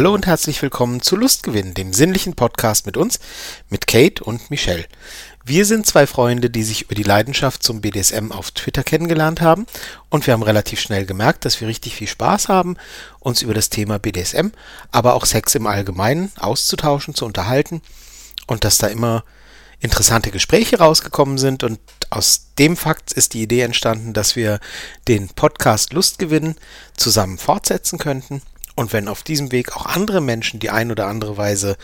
Hallo und herzlich willkommen zu Lustgewinn, dem sinnlichen Podcast mit uns, mit Kate und Michelle. Wir sind zwei Freunde, die sich über die Leidenschaft zum BDSM auf Twitter kennengelernt haben. Und wir haben relativ schnell gemerkt, dass wir richtig viel Spaß haben, uns über das Thema BDSM, aber auch Sex im Allgemeinen auszutauschen, zu unterhalten. Und dass da immer interessante Gespräche rausgekommen sind. Und aus dem Fakt ist die Idee entstanden, dass wir den Podcast Lustgewinn zusammen fortsetzen könnten und wenn auf diesem Weg auch andere Menschen die ein oder andere Weise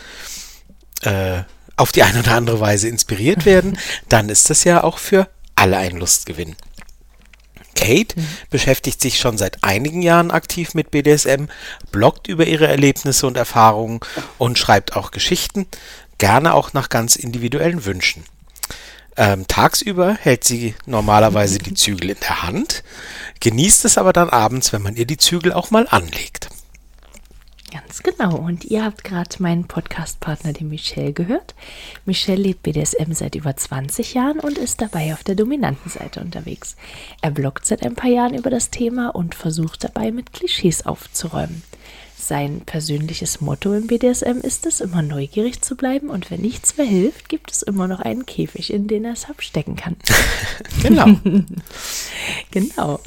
äh, auf die eine oder andere Weise inspiriert werden, dann ist das ja auch für alle ein Lustgewinn. Kate mhm. beschäftigt sich schon seit einigen Jahren aktiv mit BDSM, bloggt über ihre Erlebnisse und Erfahrungen und schreibt auch Geschichten, gerne auch nach ganz individuellen Wünschen. Ähm, tagsüber hält sie normalerweise die Zügel in der Hand, genießt es aber dann abends, wenn man ihr die Zügel auch mal anlegt. Ganz genau. Und ihr habt gerade meinen Podcast-Partner, den Michelle, gehört. Michelle lebt BDSM seit über 20 Jahren und ist dabei auf der dominanten Seite unterwegs. Er bloggt seit ein paar Jahren über das Thema und versucht dabei mit Klischees aufzuräumen. Sein persönliches Motto im BDSM ist es, immer neugierig zu bleiben und wenn nichts mehr hilft, gibt es immer noch einen Käfig, in den er es abstecken kann. genau. genau.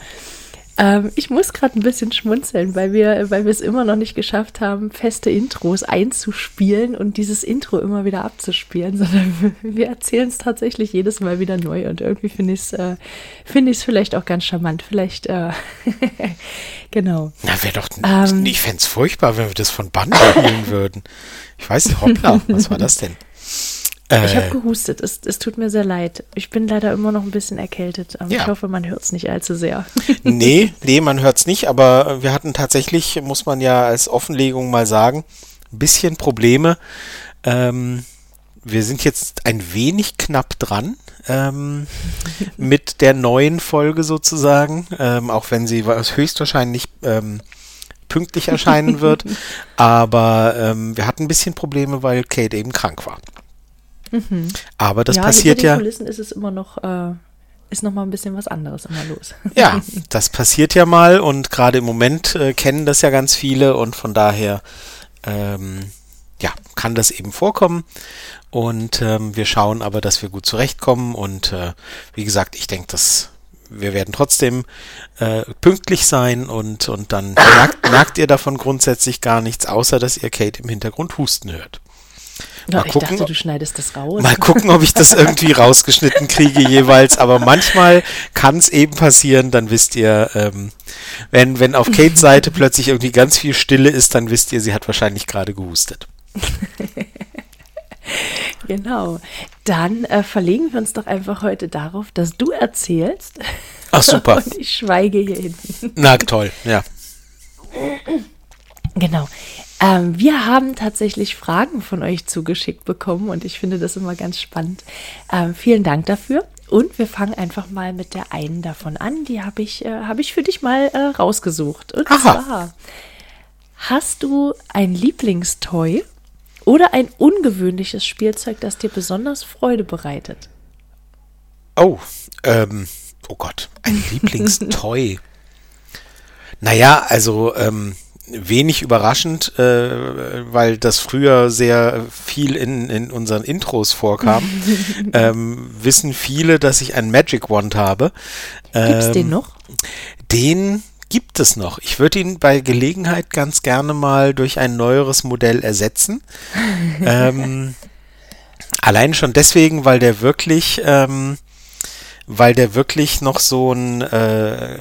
Ähm, ich muss gerade ein bisschen schmunzeln, weil wir, weil wir es immer noch nicht geschafft haben, feste Intros einzuspielen und dieses Intro immer wieder abzuspielen, sondern wir erzählen es tatsächlich jedes Mal wieder neu und irgendwie finde ich es äh, find vielleicht auch ganz charmant. Vielleicht, äh, genau. Na, wäre doch, ähm, ich fände es furchtbar, wenn wir das von Band spielen würden. Ich weiß nicht, hoppla, was war das denn? Äh, ich habe gehustet. Es, es, tut mir sehr leid. Ich bin leider immer noch ein bisschen erkältet. Ja. Ich hoffe, man hört es nicht allzu sehr. nee, nee, man hört es nicht. Aber wir hatten tatsächlich, muss man ja als Offenlegung mal sagen, ein bisschen Probleme. Ähm, wir sind jetzt ein wenig knapp dran ähm, mit der neuen Folge sozusagen, ähm, auch wenn sie höchstwahrscheinlich ähm, pünktlich erscheinen wird. Aber ähm, wir hatten ein bisschen Probleme, weil Kate eben krank war. Mhm. Aber das ja, passiert ja. Kulissen ist es immer noch. Äh ist noch mal ein bisschen was anderes immer los. Ja, das passiert ja mal und gerade im Moment äh, kennen das ja ganz viele und von daher ähm, ja, kann das eben vorkommen und ähm, wir schauen aber, dass wir gut zurechtkommen und äh, wie gesagt, ich denke, dass wir werden trotzdem äh, pünktlich sein und, und dann merkt, merkt ihr davon grundsätzlich gar nichts, außer dass ihr Kate im Hintergrund husten hört. Mal ich gucken, dachte, du schneidest das raus. Mal gucken, ob ich das irgendwie rausgeschnitten kriege jeweils. Aber manchmal kann es eben passieren, dann wisst ihr, ähm, wenn, wenn auf Kates Seite plötzlich irgendwie ganz viel Stille ist, dann wisst ihr, sie hat wahrscheinlich gerade gehustet. genau. Dann äh, verlegen wir uns doch einfach heute darauf, dass du erzählst. Ach super. Und ich schweige hier hinten. Na toll, ja. Genau. Ähm, wir haben tatsächlich Fragen von euch zugeschickt bekommen und ich finde das immer ganz spannend. Ähm, vielen Dank dafür. Und wir fangen einfach mal mit der einen davon an. Die habe ich, äh, hab ich für dich mal äh, rausgesucht. Und Aha. zwar, hast du ein Lieblingstoy oder ein ungewöhnliches Spielzeug, das dir besonders Freude bereitet? Oh, ähm, oh Gott, ein Lieblingstoy. naja, also, ähm, wenig überraschend, äh, weil das früher sehr viel in, in unseren Intros vorkam, ähm, wissen viele, dass ich einen Magic Wand habe. Ähm, Gibt's den noch? Den gibt es noch. Ich würde ihn bei Gelegenheit ganz gerne mal durch ein neueres Modell ersetzen. ähm, allein schon deswegen, weil der wirklich ähm, weil der wirklich noch so einen äh,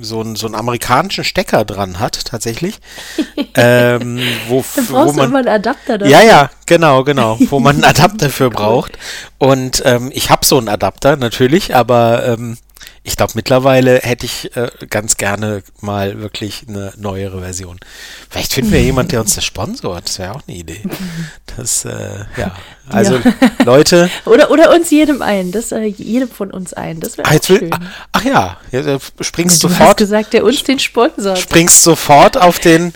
so einen so einen amerikanischen Stecker dran hat tatsächlich, ähm, wo, wo man immer einen Adapter dafür. ja ja genau genau, wo man einen Adapter für braucht. Und ähm, ich habe so einen Adapter natürlich, aber ähm, ich glaube, mittlerweile hätte ich äh, ganz gerne mal wirklich eine neuere Version. Vielleicht finden wir jemanden, der uns das sponsort. Das wäre auch eine Idee. Das, äh, ja. Also, ja. Leute. oder, oder uns jedem ein. Das, äh, jedem von uns ein. Das wäre ah, schön. Ach ja, ja springst du sofort. Du hast gesagt, der uns den sponsort. Springst sofort auf den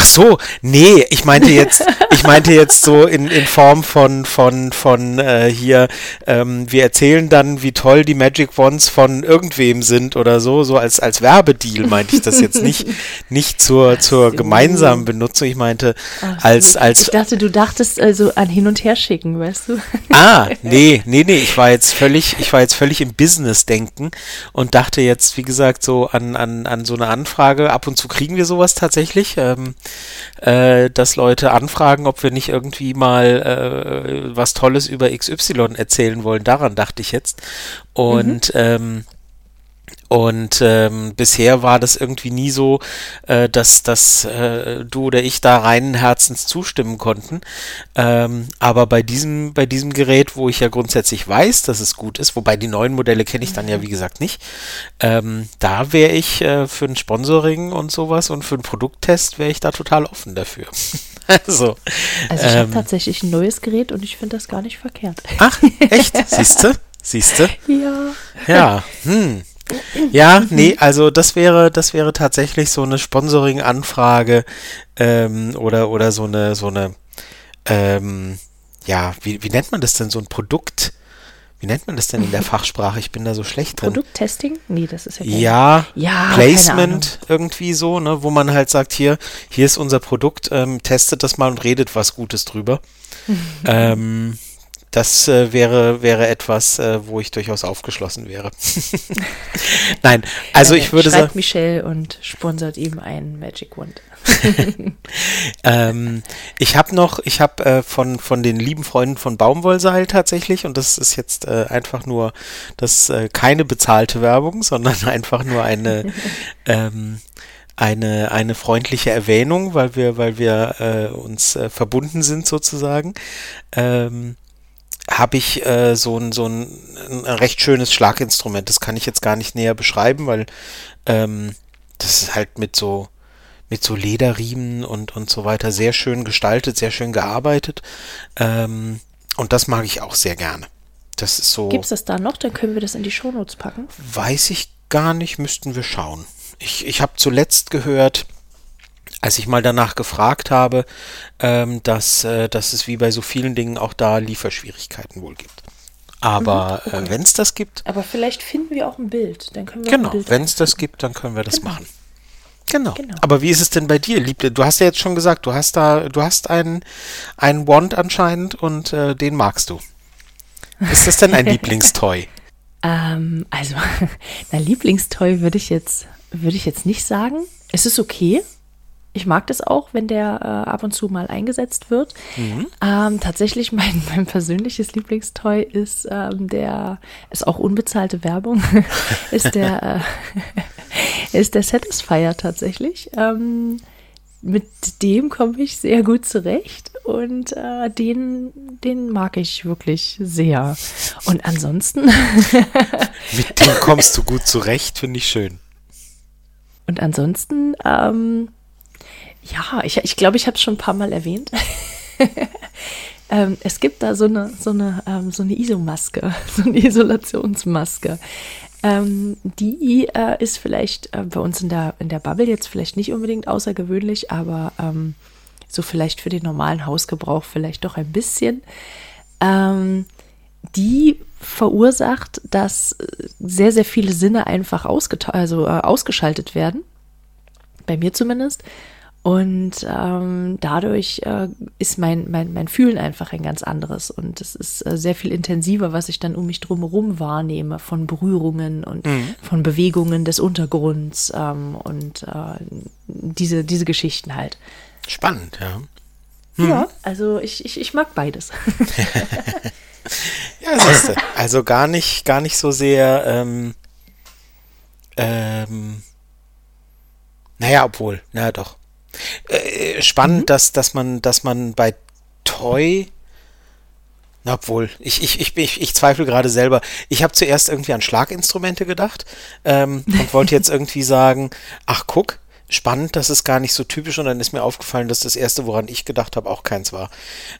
Ach so, nee, ich meinte jetzt, ich meinte jetzt so in, in Form von, von, von äh, hier, ähm, wir erzählen dann, wie toll die Magic Wands von irgendwem sind oder so, so als, als Werbedeal meinte ich das jetzt nicht, nicht zur, zur gemeinsamen Benutzung. Ich meinte, Ach als, als. Ich dachte, du dachtest also an hin und her schicken, weißt du? Ah, nee, nee, nee, ich war jetzt völlig, ich war jetzt völlig im Business-Denken und dachte jetzt, wie gesagt, so an, an, an so eine Anfrage. Ab und zu kriegen wir sowas tatsächlich. Ähm, äh, dass Leute anfragen, ob wir nicht irgendwie mal äh, was Tolles über XY erzählen wollen. Daran dachte ich jetzt. Und mhm. ähm, und ähm, bisher war das irgendwie nie so, äh, dass, dass äh, du oder ich da reinen Herzens zustimmen konnten. Ähm, aber bei diesem, bei diesem Gerät, wo ich ja grundsätzlich weiß, dass es gut ist, wobei die neuen Modelle kenne ich dann ja wie gesagt nicht, ähm, da wäre ich äh, für ein Sponsoring und sowas und für einen Produkttest wäre ich da total offen dafür. also, also ich ähm, habe tatsächlich ein neues Gerät und ich finde das gar nicht verkehrt. Ach, echt? Siehste? Siehste? Ja. Ja, hm. Ja, nee, also das wäre, das wäre tatsächlich so eine Sponsoring-Anfrage ähm, oder, oder so eine, so eine, ähm, ja, wie, wie nennt man das denn, so ein Produkt? Wie nennt man das denn in der Fachsprache? Ich bin da so schlecht drin. Produkttesting? Nee, das ist ja kein Ja, ja Placement irgendwie so, ne, wo man halt sagt, hier, hier ist unser Produkt, ähm, testet das mal und redet was Gutes drüber. ähm, das äh, wäre, wäre etwas, äh, wo ich durchaus aufgeschlossen wäre. Nein, also ich würde sagen. Michelle und sponsert ihm einen Magic Wand. ähm, ich habe noch, ich habe äh, von, von den lieben Freunden von Baumwollseil tatsächlich, und das ist jetzt äh, einfach nur, das äh, keine bezahlte Werbung, sondern einfach nur eine, ähm, eine, eine freundliche Erwähnung, weil wir, weil wir äh, uns äh, verbunden sind sozusagen. Ähm, habe ich äh, so, ein, so ein, ein, recht schönes Schlaginstrument. Das kann ich jetzt gar nicht näher beschreiben, weil ähm, das ist halt mit so mit so Lederriemen und, und so weiter sehr schön gestaltet, sehr schön gearbeitet. Ähm, und das mag ich auch sehr gerne. Das ist so. Gibt es das da noch? Dann können wir das in die Shownotes packen. Weiß ich gar nicht, müssten wir schauen. Ich, ich habe zuletzt gehört, als ich mal danach gefragt habe, ähm, dass, äh, dass es wie bei so vielen Dingen auch da Lieferschwierigkeiten wohl gibt. Aber mhm, okay. äh, wenn es das gibt. Aber vielleicht finden wir auch ein Bild. Dann können wir genau, wenn es das gibt, dann können wir das genau. machen. Genau. genau. Aber wie ist es denn bei dir, Liebste? Du hast ja jetzt schon gesagt, du hast da, du hast einen, einen Wand anscheinend und äh, den magst du. Ist das denn ein Lieblingstoy? Ähm, also, mein Lieblingstoy würde ich jetzt, würde ich jetzt nicht sagen. Es ist okay. Ich mag das auch, wenn der äh, ab und zu mal eingesetzt wird. Mhm. Ähm, tatsächlich mein, mein persönliches Lieblingstoy ist ähm, der, ist auch unbezahlte Werbung, ist der, äh, ist der Satisfier tatsächlich. Ähm, mit dem komme ich sehr gut zurecht und äh, den, den mag ich wirklich sehr. Und ansonsten. mit dem kommst du gut zurecht, finde ich schön. Und ansonsten ähm, ja, ich glaube, ich, glaub, ich habe es schon ein paar Mal erwähnt. ähm, es gibt da so eine, so eine, ähm, so eine Isomaske, so eine Isolationsmaske. Ähm, die äh, ist vielleicht äh, bei uns in der, in der Bubble jetzt vielleicht nicht unbedingt außergewöhnlich, aber ähm, so vielleicht für den normalen Hausgebrauch vielleicht doch ein bisschen. Ähm, die verursacht, dass sehr, sehr viele Sinne einfach also, äh, ausgeschaltet werden. Bei mir zumindest. Und ähm, dadurch äh, ist mein, mein, mein Fühlen einfach ein ganz anderes. Und es ist äh, sehr viel intensiver, was ich dann um mich drumherum wahrnehme, von Berührungen und mhm. von Bewegungen des Untergrunds ähm, und äh, diese, diese Geschichten halt. Spannend, ja. Mhm. Ja, also ich, ich, ich mag beides. ja, siehste. Also gar nicht, gar nicht so sehr, ähm, ähm, naja, obwohl, naja doch. Äh, spannend, mhm. dass, dass man, dass man bei Toy obwohl, ich, ich, ich, ich, ich zweifle gerade selber. Ich habe zuerst irgendwie an Schlaginstrumente gedacht ähm, und wollte jetzt irgendwie sagen, ach guck, spannend, das ist gar nicht so typisch und dann ist mir aufgefallen, dass das erste, woran ich gedacht habe, auch keins war.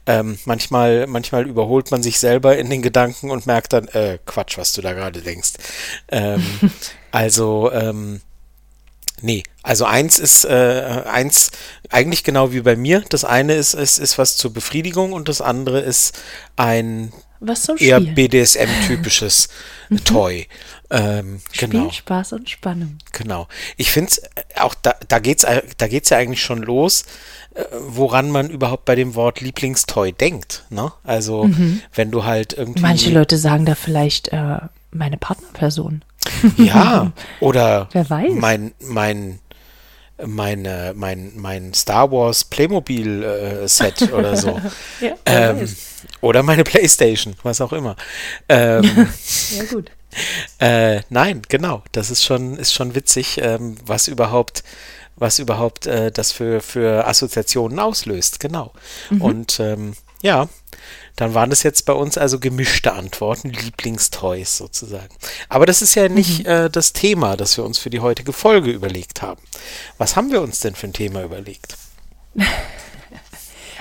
Ähm, manchmal, manchmal überholt man sich selber in den Gedanken und merkt dann, äh, Quatsch, was du da gerade denkst. Ähm, also, ähm, Nee, also eins ist äh, eins eigentlich genau wie bei mir. Das eine ist, ist, ist was zur Befriedigung und das andere ist ein eher. BDSM-typisches Toy. Ähm, Spiel, genau, Spaß und Spannung. genau. Ich finde es auch da, da geht's äh, da geht's ja eigentlich schon los, äh, woran man überhaupt bei dem Wort Lieblingstoy denkt. Ne? Also wenn du halt irgendwie Manche Leute sagen da vielleicht äh, meine Partnerperson. Ja, oder Wer weiß. mein, mein, meine, mein, mein Star Wars Playmobil äh, Set oder so. Ja, ähm, oder meine Playstation, was auch immer. Ähm, ja gut. äh, nein, genau, das ist schon, ist schon witzig, ähm, was überhaupt, was überhaupt äh, das für, für Assoziationen auslöst, genau. Und ähm, ja, dann waren es jetzt bei uns also gemischte Antworten, Lieblingstoys sozusagen. Aber das ist ja nicht äh, das Thema, das wir uns für die heutige Folge überlegt haben. Was haben wir uns denn für ein Thema überlegt?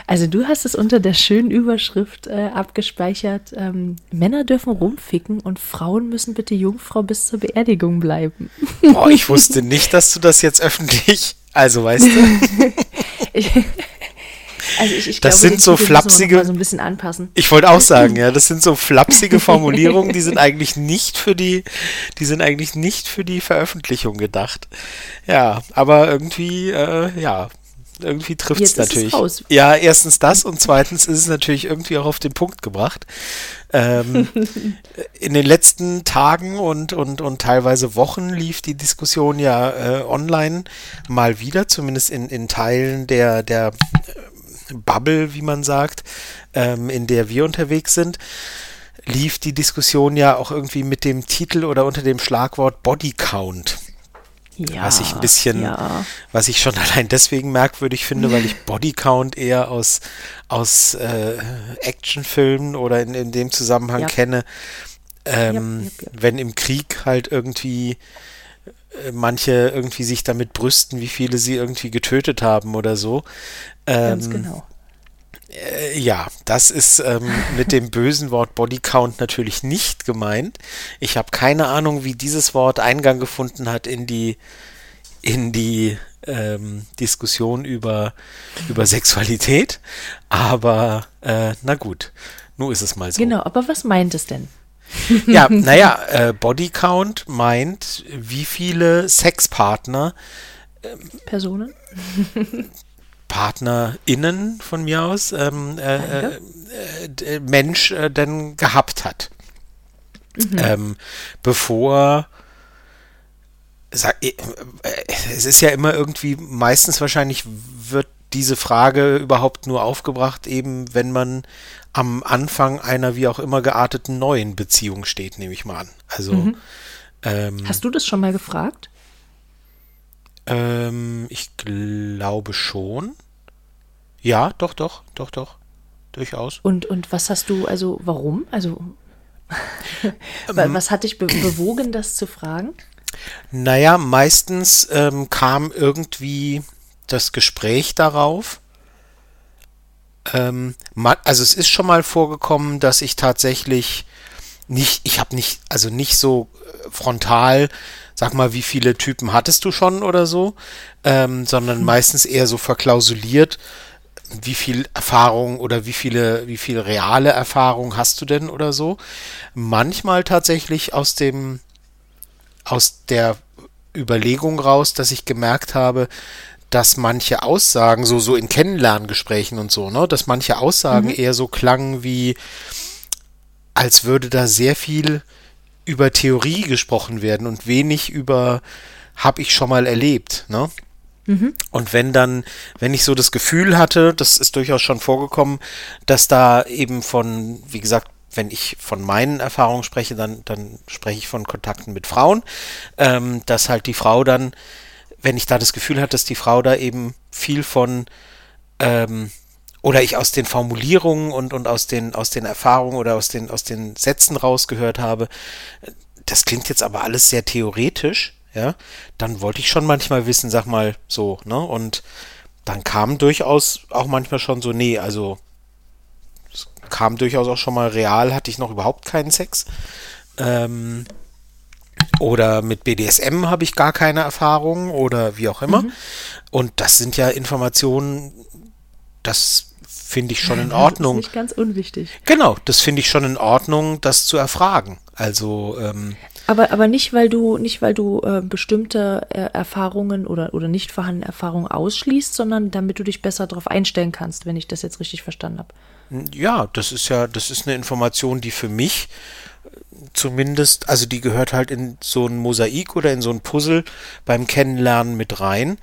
Also du hast es unter der schönen Überschrift äh, abgespeichert, ähm, Männer dürfen rumficken und Frauen müssen bitte Jungfrau bis zur Beerdigung bleiben. Boah, ich wusste nicht, dass du das jetzt öffentlich, also weißt du, Ich, also ich, ich Das glaube, sind so flapsige- so ein bisschen anpassen. ich wollte auch sagen, ja, das sind so flapsige Formulierungen, die sind eigentlich nicht für die, die sind eigentlich nicht für die Veröffentlichung gedacht. Ja, aber irgendwie, äh, ja, irgendwie trifft es natürlich. Ja, erstens das und zweitens ist es natürlich irgendwie auch auf den Punkt gebracht. Ähm, in den letzten Tagen und, und, und teilweise Wochen lief die Diskussion ja äh, online mal wieder, zumindest in, in Teilen der, der Bubble, wie man sagt, ähm, in der wir unterwegs sind, lief die Diskussion ja auch irgendwie mit dem Titel oder unter dem Schlagwort Body Count. Ja, was ich ein bisschen, Ja. was ich schon allein deswegen merkwürdig finde, weil ich Bodycount eher aus, aus äh, Actionfilmen oder in, in dem Zusammenhang Ja. kenne, ähm, wenn im Krieg halt irgendwie äh, manche irgendwie sich damit brüsten, wie viele sie irgendwie getötet haben oder so. Ganz Ähm, genau. äh, ja, das ist ähm, mit dem bösen Wort Bodycount natürlich nicht gemeint. Ich habe keine Ahnung, wie dieses Wort Eingang gefunden hat in die in die ähm, Diskussion über über Sexualität. Aber äh, na gut, nun ist es mal so. Genau, aber was meint es denn? Ja, naja, äh, Bodycount meint, wie viele Sexpartner Personen? PartnerInnen von mir aus ähm, äh, äh, äh, Mensch äh, denn gehabt hat. Ähm, bevor sag, äh, äh, es ist ja immer irgendwie, meistens wahrscheinlich wird diese Frage überhaupt nur aufgebracht, eben wenn man am Anfang einer wie auch immer gearteten neuen Beziehung steht, nehme ich mal an. Also ähm, Hast du das schon mal gefragt? Ähm, ich glaube schon. Ja, doch, doch, doch, doch. Durchaus. Und, und was hast du, also warum? Also Ähm. wa- was hat dich be bewogen, das zu fragen? Naja, meistens ähm, kam irgendwie das Gespräch darauf. Ähm, also es ist schon mal vorgekommen, dass ich tatsächlich nicht, ich habe nicht, also nicht so äh, frontal, sag mal, wie viele Typen hattest du schon oder so, ähm, sondern meistens eher so verklausuliert, wie viel Erfahrung oder wie viele, wie viel reale Erfahrung hast du denn oder so. Manchmal tatsächlich aus dem, aus der Überlegung raus, dass ich gemerkt habe, dass manche Aussagen, so, so in Kennenlerngesprächen und so, ne, dass manche Aussagen eher so klangen wie, als würde da sehr viel über Theorie gesprochen werden und wenig über habe ich schon mal erlebt, ne? Und wenn dann, wenn ich so das Gefühl hatte, das ist durchaus schon vorgekommen, dass da eben von, wie gesagt, wenn ich von meinen Erfahrungen spreche, dann, dann spreche ich von Kontakten mit Frauen, ähm, dass halt die Frau dann, wenn ich da das Gefühl hatte, dass die Frau da eben viel von ähm, oder ich aus den Formulierungen und, und aus den, aus den Erfahrungen oder aus den, aus den Sätzen rausgehört habe, das klingt jetzt aber alles sehr theoretisch, ja, dann wollte ich schon manchmal wissen, sag mal so, ne, und dann kam durchaus auch manchmal schon so, nee, also es kam durchaus auch schon mal real, hatte ich noch überhaupt keinen Sex. Ähm, oder mit BDSM habe ich gar keine Erfahrung oder wie auch immer. Mhm. Und das sind ja Informationen, das finde ich schon in Ordnung. Das ist nicht ganz unwichtig. Genau, das finde ich schon in Ordnung, das zu erfragen. Also ähm, aber, aber nicht, weil du, nicht, weil du äh, bestimmte äh, Erfahrungen oder, oder nicht vorhandene Erfahrungen ausschließt, sondern damit du dich besser darauf einstellen kannst, wenn ich das jetzt richtig verstanden habe. Ja, das ist ja, das ist eine Information, die für mich äh, zumindest, also die gehört halt in so ein Mosaik oder in so ein Puzzle beim Kennenlernen mit rein.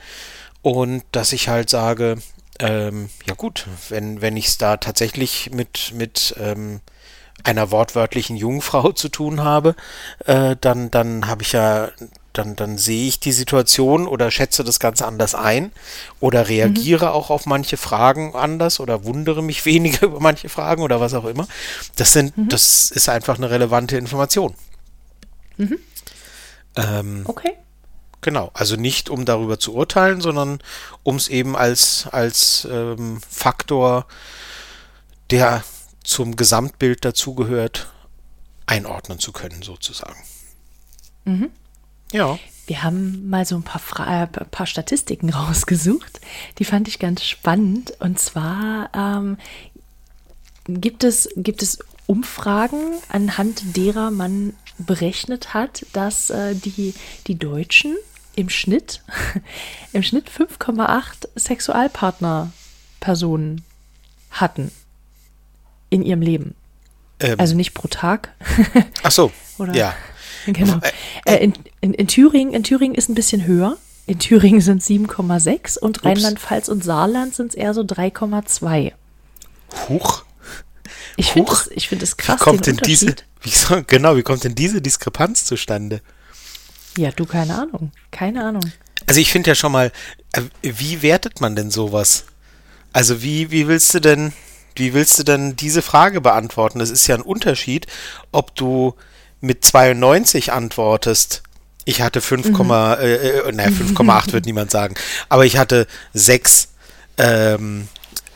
Und dass ich halt sage, ähm, ja gut, wenn, wenn ich es da tatsächlich mit, mit ähm, einer wortwörtlichen Jungfrau zu tun habe, äh, dann, dann habe ich ja, dann, dann sehe ich die Situation oder schätze das Ganze anders ein oder reagiere mhm. auch auf manche Fragen anders oder wundere mich weniger über manche Fragen oder was auch immer. Das sind, mhm. das ist einfach eine relevante Information. Mhm. Ähm, okay. Genau, also nicht um darüber zu urteilen, sondern um es eben als, als ähm, Faktor, der zum Gesamtbild dazugehört, einordnen zu können, sozusagen. Mhm. Ja. Wir haben mal so ein paar, Fra äh, paar Statistiken rausgesucht. Die fand ich ganz spannend. Und zwar ähm, gibt, es, gibt es Umfragen, anhand derer man berechnet hat, dass äh, die, die Deutschen im Schnitt, im Schnitt 5,8 Sexualpartnerpersonen hatten in ihrem Leben. Ähm, also nicht pro Tag. Ach so, Oder, ja. Genau. Äh, in, in, in, Thüringen, in Thüringen ist ein bisschen höher. In Thüringen sind es 7,6 und Rheinland-Pfalz und Saarland sind es eher so 3,2. Huch. Ich finde es find krass. Wie kommt denn diese, wie, genau, wie kommt denn diese Diskrepanz zustande? Ja, du, keine Ahnung. Keine Ahnung. Also ich finde ja schon mal, äh, wie wertet man denn sowas? Also wie, wie willst du denn, wie willst du denn diese Frage beantworten? Es ist ja ein Unterschied, ob du mit 92 antwortest. Ich hatte 5, mhm. äh, äh, naja, 5,8 wird niemand sagen, aber ich hatte sechs ähm,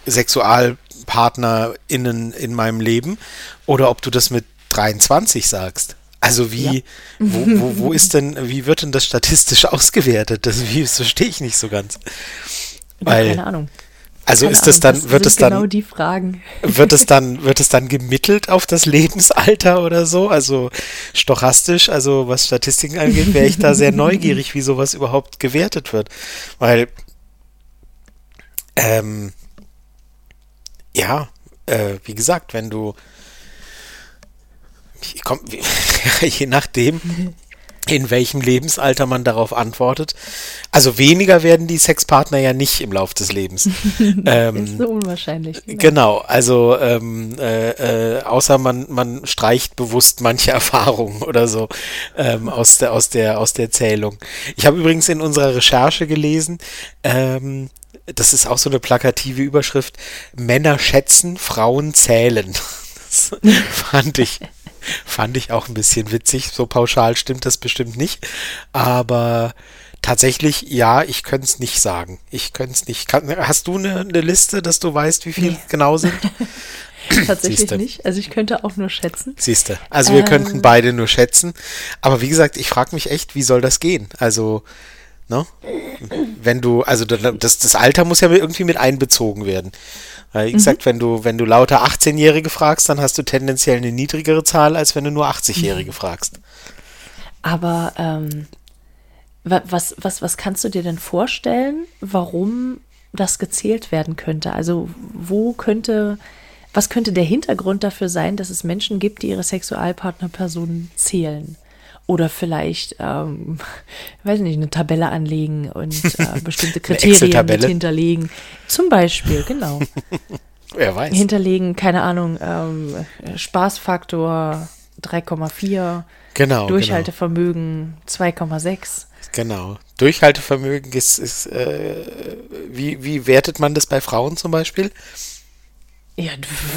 SexualpartnerInnen in meinem Leben oder ob du das mit 23 sagst. Also wie, ja. wo, wo, wo ist denn, wie wird denn das statistisch ausgewertet? Das, wie, das verstehe ich nicht so ganz. Weil, keine Ahnung. Also Keine ist das dann, wird es dann, genau die Fragen. wird es dann, wird es dann gemittelt auf das Lebensalter oder so? Also stochastisch, also was Statistiken angeht, wäre ich da sehr neugierig, wie sowas überhaupt gewertet wird. Weil, ähm, ja, äh, wie gesagt, wenn du, komm, je nachdem, in welchem Lebensalter man darauf antwortet. Also weniger werden die Sexpartner ja nicht im Lauf des Lebens. ähm, ist so unwahrscheinlich. Genau, genau also ähm, äh, äh, außer man, man streicht bewusst manche Erfahrungen oder so ähm, aus, der, aus, der, aus der Zählung. Ich habe übrigens in unserer Recherche gelesen, ähm, das ist auch so eine plakative Überschrift, Männer schätzen, Frauen zählen. Das fand ich Fand ich auch ein bisschen witzig. So pauschal stimmt das bestimmt nicht. Aber tatsächlich, ja, ich könnte es nicht sagen. Ich könnte es nicht. Kann, hast du eine, eine, Liste, dass du weißt, wie viel nee. genau sind? Tatsächlich Siehste. nicht. Also ich könnte auch nur schätzen. Siehst du. Also wir ähm, könnten beide nur schätzen. Aber wie gesagt, ich frage mich echt, wie soll das gehen? Also, ne? Wenn du, also das, das Alter muss ja irgendwie mit einbezogen werden. Weil, wie gesagt, mhm. wenn du, wenn du lauter 18-Jährige fragst, dann hast du tendenziell eine niedrigere Zahl, als wenn du nur 80-Jährige mhm. fragst. Aber ähm, was, was, was kannst du dir denn vorstellen, warum das gezählt werden könnte? Also wo könnte, was könnte der Hintergrund dafür sein, dass es Menschen gibt, die ihre Sexualpartnerpersonen zählen? Oder vielleicht, ähm, weiß nicht, eine Tabelle anlegen und äh, bestimmte Kriterien mit hinterlegen. Zum Beispiel, genau. Wer weiß. Hinterlegen, keine Ahnung, ähm, Spaßfaktor 3,4. Genau. Durchhaltevermögen genau. 2,6. Genau. Durchhaltevermögen ist, ist äh, wie, wie wertet man das bei Frauen zum Beispiel? Ja,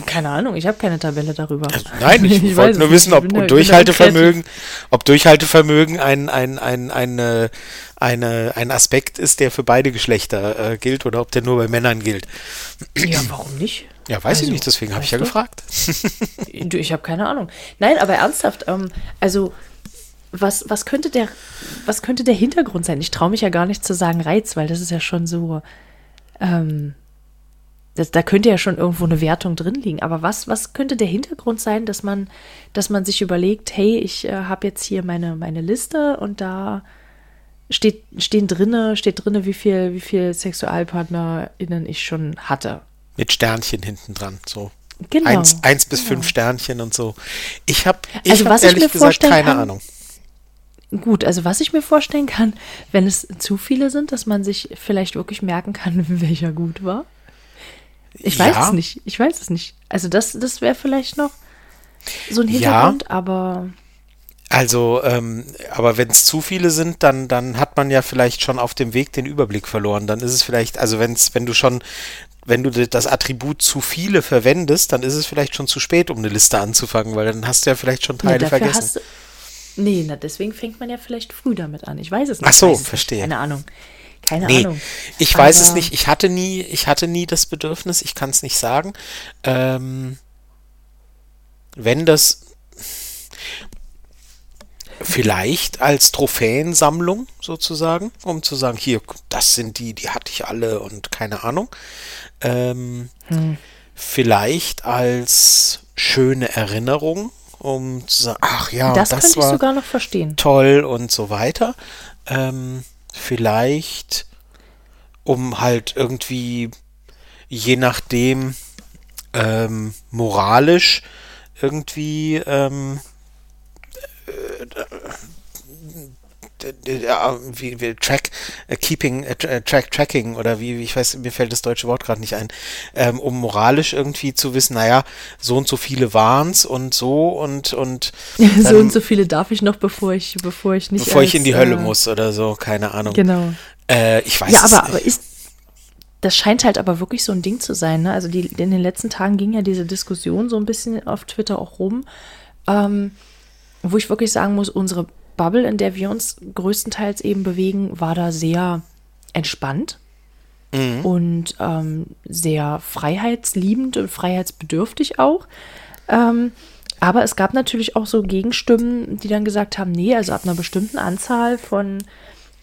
keine Ahnung, ich habe keine Tabelle darüber. Nein, ich, ich wollte nur wissen, ob Durchhaltevermögen, ob Durchhaltevermögen ein, ein, ein, eine, eine, ein Aspekt ist, der für beide Geschlechter äh, gilt oder ob der nur bei Männern gilt. Ja, warum nicht? Ja, weiß also, ich nicht, deswegen habe ich ja du? gefragt. ich habe keine Ahnung. Nein, aber ernsthaft, ähm, also was, was, könnte der, was könnte der Hintergrund sein? Ich traue mich ja gar nicht zu sagen Reiz, weil das ist ja schon so, ähm, das, da könnte ja schon irgendwo eine Wertung drin liegen. Aber was, was könnte der Hintergrund sein, dass man, dass man sich überlegt, hey, ich äh, habe jetzt hier meine, meine Liste und da steht, stehen drinne, steht drinne, wie viel, wie viel SexualpartnerInnen ich schon hatte. Mit Sternchen hinten dran, so. Genau. Eins, eins bis genau. fünf Sternchen und so. Ich habe ich Also hab ich ehrlich mir gesagt keine kann- Ahnung. Gut, also was ich mir vorstellen kann, wenn es zu viele sind, dass man sich vielleicht wirklich merken kann, welcher gut war. Ich weiß Ja. es nicht. Ich weiß es nicht. Also das, das wäre vielleicht noch so ein Ja. Hintergrund, aber Also, ähm, aber wenn es zu viele sind, dann, dann hat man ja vielleicht schon auf dem Weg den Überblick verloren. Dann ist es vielleicht, also wenn's, wenn du schon, wenn du das Attribut zu viele verwendest, dann ist es vielleicht schon zu spät, um eine Liste anzufangen, weil dann hast du ja vielleicht schon ja, Teile dafür vergessen. hast du. Nee, na, deswegen fängt man ja vielleicht früh damit an. Ich weiß es nicht. Ach so, nicht. verstehe. Keine Ahnung. Keine Nee, Ahnung. ich weiß es Aber- nicht. Ich hatte nie, ich hatte nie das Bedürfnis. Ich kann es nicht sagen. Ähm, wenn das vielleicht als Trophäensammlung sozusagen, um zu sagen, hier, das sind die, die hatte ich alle und keine Ahnung. Ähm, Hm. Vielleicht als schöne Erinnerung, um zu sagen, ach ja, das, das, könnte ich war sogar noch verstehen. toll und so weiter. Ähm, vielleicht, um halt irgendwie, je nachdem, ähm, moralisch irgendwie ähm, äh, wie, wie Track, äh, Keeping, äh, tra- äh, Track, Tracking oder wie, wie, ich weiß, mir fällt das deutsche Wort gerade nicht ein, ähm, um moralisch irgendwie zu wissen, naja, so und so viele waren's und so und, und so dann- und so viele darf ich noch, bevor ich, bevor ich nicht. bevor ich als, in die Hölle äh, muss oder so, keine Ahnung. Genau. Äh, ich weiß Ja, es aber, aber ist. Das scheint halt aber wirklich so ein Ding zu sein. Ne? Also die, in den letzten Tagen ging ja diese Diskussion so ein bisschen auf Twitter auch rum, ähm, wo ich wirklich sagen muss, unsere Bubble, in der wir uns größtenteils eben bewegen, war da sehr entspannt Mhm. und ähm, sehr freiheitsliebend und freiheitsbedürftig auch. Ähm, aber es gab natürlich auch so Gegenstimmen, die dann gesagt haben, nee, also ab einer bestimmten Anzahl von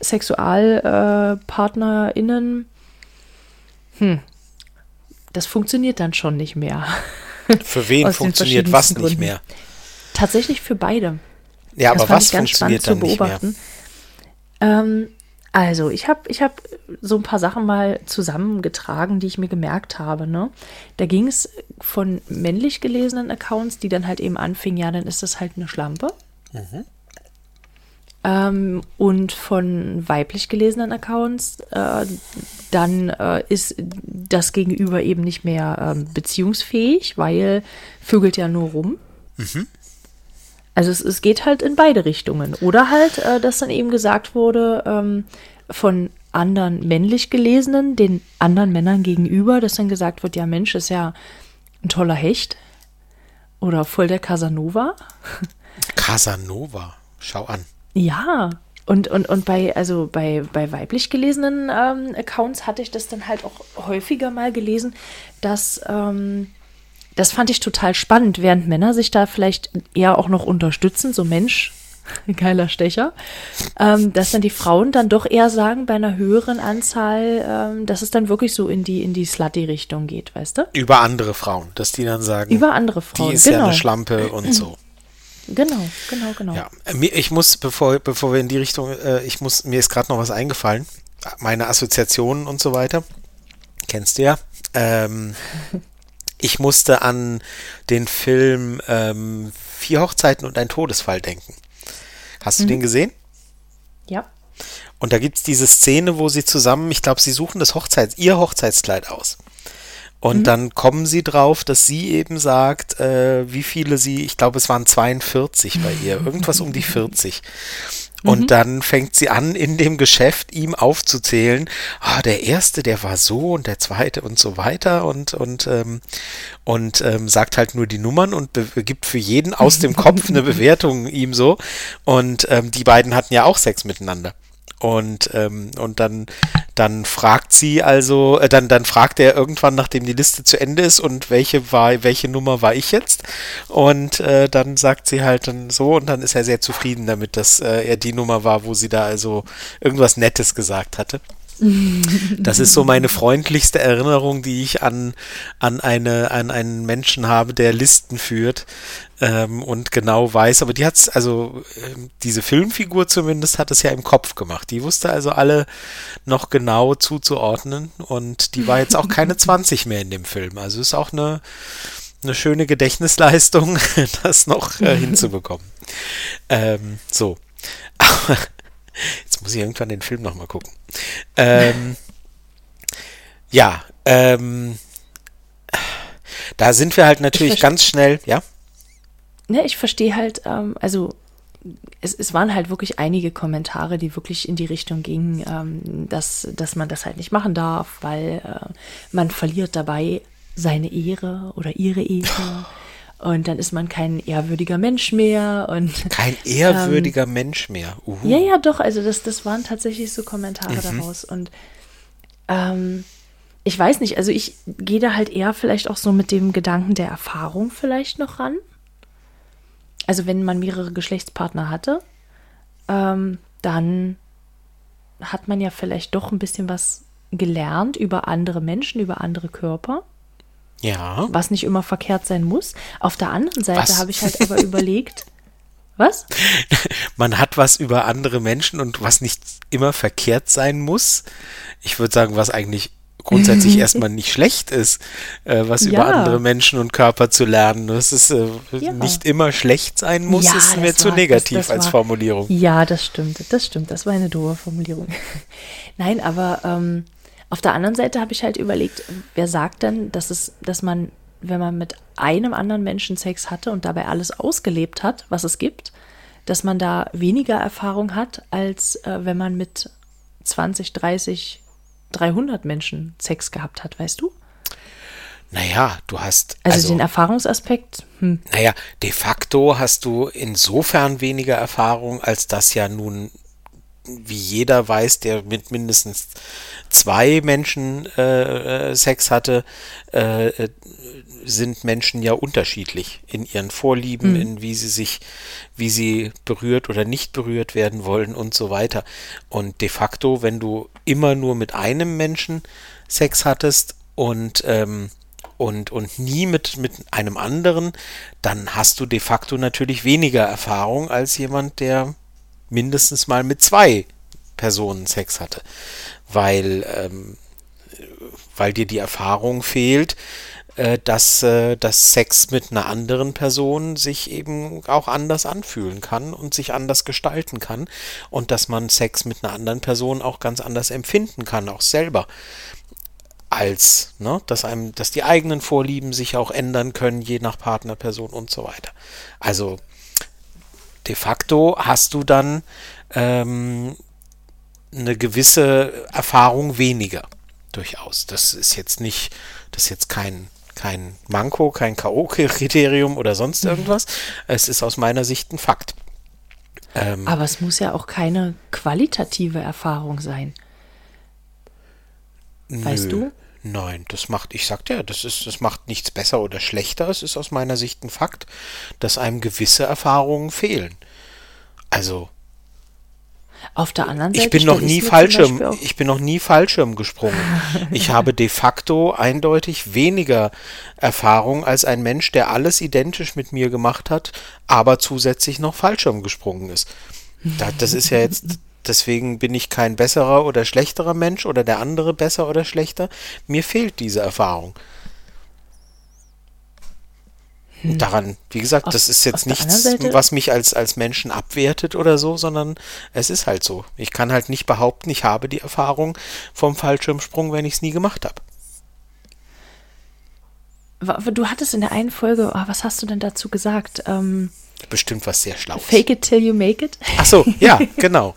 SexualpartnerInnen, äh, hm, das funktioniert dann schon nicht mehr. Für wen funktioniert was nicht mehr? Tatsächlich für beide. Ja, Das aber was funktioniert dann nicht mehr? beobachten. Ähm, also, ich habe ich hab so ein paar Sachen mal zusammengetragen, die ich mir gemerkt habe. Ne? Da ging es von männlich gelesenen Accounts, die dann halt eben anfingen, ja, dann ist das halt eine Schlampe. Mhm. Ähm, und von weiblich gelesenen Accounts, äh, dann äh, ist das Gegenüber eben nicht mehr ähm, beziehungsfähig, weil vögelt ja nur rum. Also es, es geht halt in beide Richtungen. Oder halt, äh, dass dann eben gesagt wurde ähm, von anderen männlich gelesenen, den anderen Männern gegenüber, dass dann gesagt wird, ja Mensch, ist ja ein toller Hecht oder voll der Casanova. Casanova, schau an. Ja. Und, und, und bei, also bei, bei weiblich gelesenen ähm, Accounts hatte ich das dann halt auch häufiger mal gelesen, dass ähm, das fand ich total spannend, während Männer sich da vielleicht eher auch noch unterstützen, so Mensch, geiler Stecher, ähm, dass dann die Frauen dann doch eher sagen, bei einer höheren Anzahl, ähm, dass es dann wirklich so in die, in die Slutty-Richtung geht, weißt du? Über andere Frauen, dass die dann sagen, Über andere Frauen. die ist genau. ja eine Schlampe und so. Genau, genau, genau. Ja, ich muss, bevor, bevor wir in die Richtung, äh, ich muss, mir ist gerade noch was eingefallen. Meine Assoziationen und so weiter. Kennst du ja. Ähm, ich musste an den Film ähm, Vier Hochzeiten und ein Todesfall denken. Hast du Mhm. den gesehen? Ja. Und da gibt es diese Szene, wo sie zusammen, ich glaube, sie suchen das Hochzeits, ihr Hochzeitskleid aus. Und dann kommen sie drauf, dass sie eben sagt, äh, wie viele sie, ich glaube, es waren 42 bei ihr, irgendwas um die 40. Und dann fängt sie an, in dem Geschäft ihm aufzuzählen, ah, der erste, der war so und der zweite und so weiter und, und, ähm, und ähm, sagt halt nur die Nummern und gibt für jeden aus dem Kopf eine Bewertung ihm so. Und ähm, die beiden hatten ja auch Sex miteinander. Und, ähm, und dann, dann fragt sie also, äh, dann, dann fragt er irgendwann, nachdem die Liste zu Ende ist, und welche war, welche Nummer war ich jetzt? Und äh, dann sagt sie halt dann so, und dann ist er sehr zufrieden damit, dass äh, er die Nummer war, wo sie da also irgendwas Nettes gesagt hatte. Das ist so meine freundlichste Erinnerung, die ich an, an, eine, an einen Menschen habe, der Listen führt ähm, und genau weiß, aber die hat es, also äh, diese Filmfigur zumindest hat es ja im Kopf gemacht. Die wusste also alle noch genau zuzuordnen und die war jetzt auch keine 20 mehr in dem Film. Also ist auch eine, eine schöne Gedächtnisleistung, das noch äh, hinzubekommen. Ähm, so. Jetzt muss ich irgendwann den Film nochmal gucken. Ähm, ja, ähm, da sind wir halt natürlich ganz schnell, ja? Ne, ich verstehe halt, ähm, also es, es, waren halt wirklich einige Kommentare, die wirklich in die Richtung gingen, ähm, dass, dass man das halt nicht machen darf, weil äh, man verliert dabei seine Ehre oder ihre Ehre. Und dann ist man kein ehrwürdiger Mensch mehr. Und, kein ehrwürdiger ähm, Mensch mehr. Uhu. Ja, ja, doch. Also das, das waren tatsächlich so Kommentare mhm. daraus. Und ähm, ich weiß nicht, also ich gehe da halt eher vielleicht auch so mit dem Gedanken der Erfahrung vielleicht noch ran. Also wenn man mehrere Geschlechtspartner hatte, ähm, dann hat man ja vielleicht doch ein bisschen was gelernt über andere Menschen, über andere Körper. Ja. Was nicht immer verkehrt sein muss. Auf der anderen Seite habe ich halt aber überlegt, was? Man hat was über andere Menschen und was nicht immer verkehrt sein muss. Ich würde sagen, was eigentlich grundsätzlich erstmal nicht schlecht ist, äh, was ja. über andere Menschen und Körper zu lernen. Dass es äh, ja. nicht immer schlecht sein muss, ja, ist mir zu war, negativ das, das als war, Formulierung. Ja, das stimmt. Das stimmt. Das war eine doofe Formulierung. Nein, aber ähm, auf der anderen Seite habe ich halt überlegt, wer sagt denn, dass es, dass man, wenn man mit einem anderen Menschen Sex hatte und dabei alles ausgelebt hat, was es gibt, dass man da weniger Erfahrung hat, als äh, wenn man mit 20, 30, 300 Menschen Sex gehabt hat, weißt du? Naja, du hast. Also, also den Erfahrungsaspekt. Hm. Naja, de facto hast du insofern weniger Erfahrung, als das ja nun wie jeder weiß, der mit mindestens zwei Menschen äh, äh, Sex hatte, äh, äh, sind Menschen ja unterschiedlich in ihren Vorlieben, mhm. in wie sie sich, wie sie berührt oder nicht berührt werden wollen und so weiter. Und de facto, wenn du immer nur mit einem Menschen Sex hattest und ähm, und, und nie mit, mit einem anderen, dann hast du de facto natürlich weniger Erfahrung als jemand, der mindestens mal mit zwei Personen Sex hatte, weil, ähm, weil dir die Erfahrung fehlt, äh, dass, äh, dass Sex mit einer anderen Person sich eben auch anders anfühlen kann und sich anders gestalten kann und dass man Sex mit einer anderen Person auch ganz anders empfinden kann, auch selber als, ne, dass einem, dass die eigenen Vorlieben sich auch ändern können, je nach Partnerperson und so weiter. Also de facto hast du dann ähm, eine gewisse Erfahrung weniger. Durchaus. Das ist jetzt nicht, das ist jetzt kein, kein Manko, kein K.O.-Kriterium oder sonst mhm. irgendwas. Es ist aus meiner Sicht ein Fakt. Ähm, Aber es muss ja auch keine qualitative Erfahrung sein. Weißt nö. du? Nein, das macht, ich sagte ja, das ist, das macht nichts besser oder schlechter. Es ist aus meiner Sicht ein Fakt, dass einem gewisse Erfahrungen fehlen. Also, auf der anderen Seite. Ich bin noch nie Fallschirm, ich bin noch nie Fallschirm gesprungen. ich habe de facto eindeutig weniger Erfahrung als ein Mensch, der alles identisch mit mir gemacht hat, aber zusätzlich noch Fallschirm gesprungen ist. Das ist ja jetzt, deswegen bin ich kein besserer oder schlechterer Mensch oder der andere besser oder schlechter. Mir fehlt diese Erfahrung. Hm. Daran, wie gesagt, auf, das ist jetzt nichts, was mich als, als Menschen abwertet oder so, sondern es ist halt so. Ich kann halt nicht behaupten, ich habe die Erfahrung vom Fallschirmsprung, wenn ich es nie gemacht habe. Du hattest in der einen Folge, oh, was hast du denn dazu gesagt? Ähm, Bestimmt was sehr Schlaues. Fake it till you make it. Ach so, ja, genau.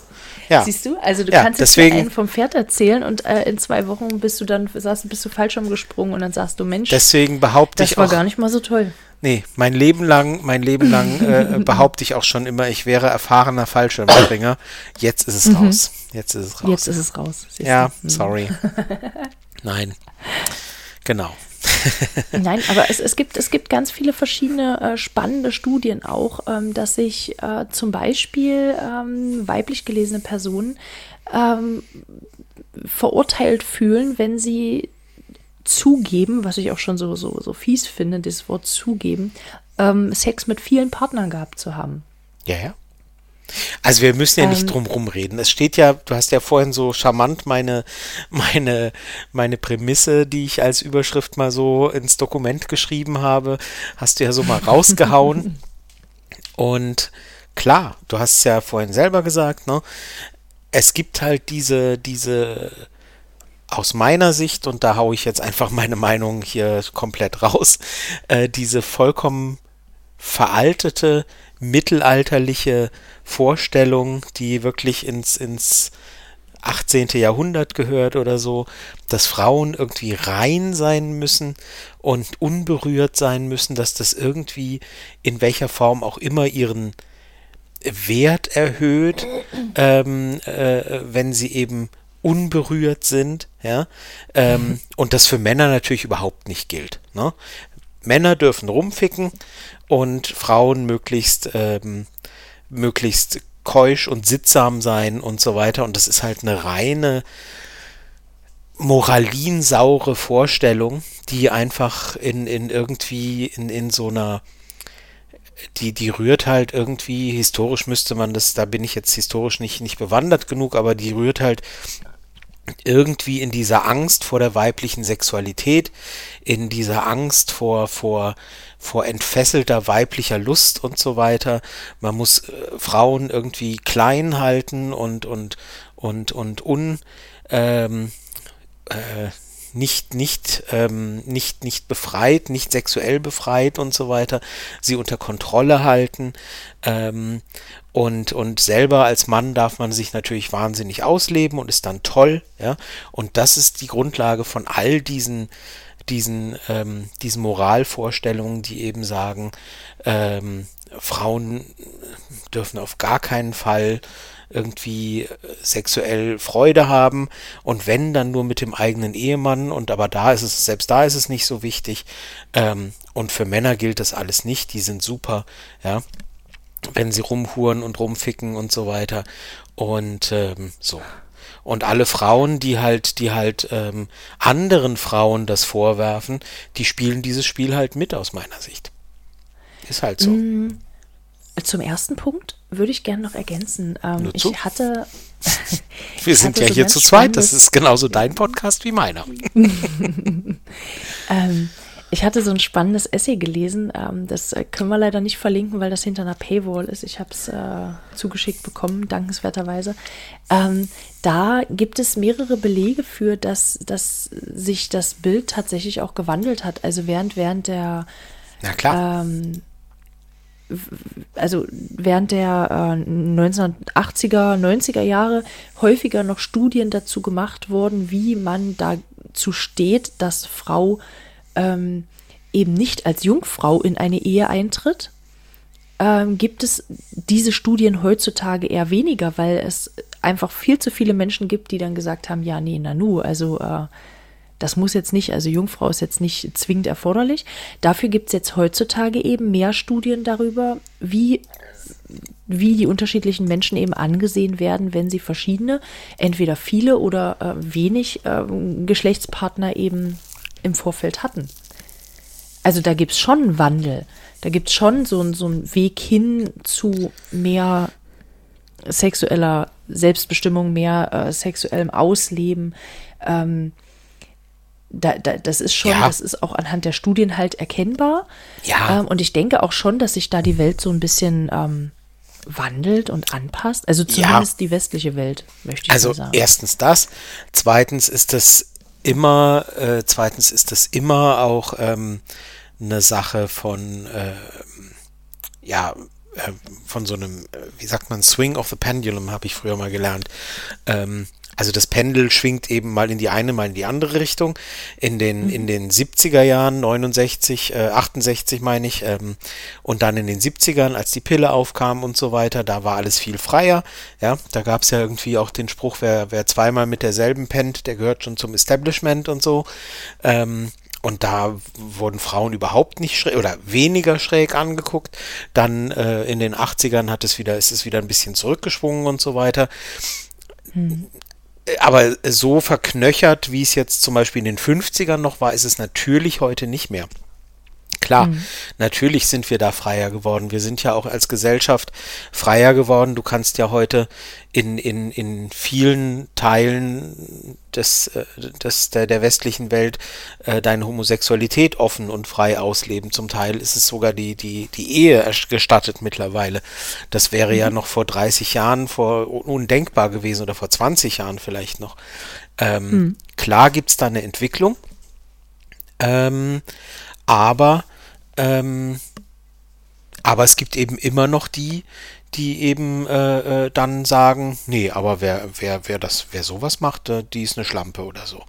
Ja. Siehst du? Also du ja, kannst jetzt deswegen, einen vom Pferd erzählen und äh, in zwei Wochen bist du dann saß, bist du falsch umgesprungen und dann sagst du, Mensch, deswegen behaupte das ich war auch, gar nicht mal so toll. Nee, mein Leben lang, mein Leben lang äh, behaupte ich auch schon immer, ich wäre erfahrener Fallschirmspringer. Jetzt ist es mhm. raus. Jetzt ist es raus. Jetzt ist es raus. Ja, mhm. sorry. Nein. Genau. Nein, aber es, es, gibt, es gibt ganz viele verschiedene äh, spannende Studien auch, ähm, dass sich äh, zum Beispiel ähm, weiblich gelesene Personen ähm, verurteilt fühlen, wenn sie zugeben, was ich auch schon so, so, so fies finde, das Wort zugeben, ähm, Sex mit vielen Partnern gehabt zu haben. Ja, ja. Also wir müssen ja nicht ähm, drum rumreden. Es steht ja, du hast ja vorhin so charmant meine, meine, meine Prämisse, die ich als Überschrift mal so ins Dokument geschrieben habe, hast du ja so mal rausgehauen. Und klar, du hast es ja vorhin selber gesagt, ne? Es gibt halt diese, diese aus meiner Sicht, und da haue ich jetzt einfach meine Meinung hier komplett raus, äh, diese vollkommen veraltete, mittelalterliche Vorstellung, die wirklich ins, ins 18. Jahrhundert gehört oder so, dass Frauen irgendwie rein sein müssen und unberührt sein müssen, dass das irgendwie in welcher Form auch immer ihren Wert erhöht, ähm, äh, wenn sie eben unberührt sind, ja, ähm, und das für Männer natürlich überhaupt nicht gilt. Ne? Männer dürfen rumficken und Frauen möglichst, ähm, möglichst keusch und sittsam sein und so weiter. Und das ist halt eine reine moralinsaure Vorstellung, die einfach in, in irgendwie in, in so einer die, die rührt halt irgendwie, historisch müsste man das, da bin ich jetzt historisch nicht, nicht bewandert genug, aber die rührt halt irgendwie in dieser Angst vor der weiblichen Sexualität, in dieser Angst vor, vor, vor entfesselter weiblicher Lust und so weiter. Man muss äh, Frauen irgendwie klein halten und, und, und, und un, ähm, äh, nicht, nicht, ähm, nicht, nicht befreit, nicht sexuell befreit und so weiter, sie unter Kontrolle halten. Ähm, und, und selber als Mann darf man sich natürlich wahnsinnig ausleben und ist dann toll, ja. Und das ist die Grundlage von all diesen, diesen, ähm, diesen Moralvorstellungen, die eben sagen, ähm, Frauen dürfen auf gar keinen Fall irgendwie sexuell Freude haben und wenn dann nur mit dem eigenen Ehemann und aber da ist es selbst da ist es nicht so wichtig ähm, und für Männer gilt das alles nicht die sind super ja wenn sie rumhuren und rumficken und so weiter. Und ähm, so. Und alle Frauen, die halt, die halt ähm, anderen Frauen das vorwerfen, die spielen dieses Spiel halt mit aus meiner Sicht. Ist halt so. Mm, zum ersten Punkt würde ich gerne noch ergänzen. Ähm, ich hatte. Wir sind ja so hier zu zweit. Das ist genauso dein Podcast wie meiner. ähm, ich hatte so ein spannendes Essay gelesen, ähm, das äh, können wir leider nicht verlinken, weil das hinter einer Paywall ist. Ich habe es äh, zugeschickt bekommen, dankenswerterweise. Ähm, da gibt es mehrere Belege für, dass, dass sich das Bild tatsächlich auch gewandelt hat. Also während, während der Na klar. Also während der äh, 1980er, 90er Jahre häufiger noch Studien dazu gemacht wurden, wie man dazu steht, dass Frau ähm, eben nicht als Jungfrau in eine Ehe eintritt, ähm, gibt es diese Studien heutzutage eher weniger, weil es einfach viel zu viele Menschen gibt, die dann gesagt haben, ja, nee, Nanu, also äh, das muss jetzt nicht, also Jungfrau ist jetzt nicht zwingend erforderlich. Dafür gibt es jetzt heutzutage eben mehr Studien darüber, wie, wie die unterschiedlichen Menschen eben angesehen werden, wenn sie verschiedene, entweder viele oder äh, wenig äh, Geschlechtspartner eben im Vorfeld hatten. Also da gibt es schon einen Wandel. Da gibt es schon so, so einen Weg hin zu mehr sexueller Selbstbestimmung, mehr äh, sexuellem Ausleben. Ähm, da, da, das ist schon, ja. das ist auch anhand der Studien halt erkennbar. Ja. Ähm, und ich denke auch schon, dass sich da die Welt so ein bisschen ähm, wandelt und anpasst. Also zumindest ja. die westliche Welt, möchte ich also sagen. Also erstens das. Zweitens ist das immer, äh, zweitens ist das immer auch ähm, eine Sache von, äh, ja, äh, von so einem, äh, wie sagt man, Swing of the Pendulum, habe ich früher mal gelernt. Ähm, also das Pendel schwingt eben mal in die eine, mal in die andere Richtung. In den, mhm. in den 70er Jahren, 69, äh, 68 meine ich, ähm, und dann in den 70ern, als die Pille aufkam und so weiter, da war alles viel freier. Ja, da gab es ja irgendwie auch den Spruch, wer, wer zweimal mit derselben pennt, der gehört schon zum Establishment und so. Ähm, und da wurden Frauen überhaupt nicht schräg oder weniger schräg angeguckt. Dann äh, in den 80ern hat es wieder, ist es wieder ein bisschen zurückgeschwungen und so weiter. Hm aber so verknöchert, wie es jetzt zum Beispiel in den 50ern noch war, ist es natürlich heute nicht mehr. Klar, mhm. natürlich sind wir da freier geworden. Wir sind ja auch als Gesellschaft freier geworden. Du kannst ja heute in, in, in vielen Teilen des, äh, des, der, der westlichen Welt äh, deine Homosexualität offen und frei ausleben. Zum Teil ist es sogar die, die, die Ehe gestattet mittlerweile. Das wäre mhm. ja noch vor 30 Jahren vor undenkbar gewesen oder vor 20 Jahren vielleicht noch. Ähm, mhm. Klar gibt es da eine Entwicklung. Ähm, aber ähm, aber es gibt eben immer noch die, die eben äh, äh, dann sagen, nee, aber wer, wer, wer das, wer sowas macht, äh, die ist eine Schlampe oder so.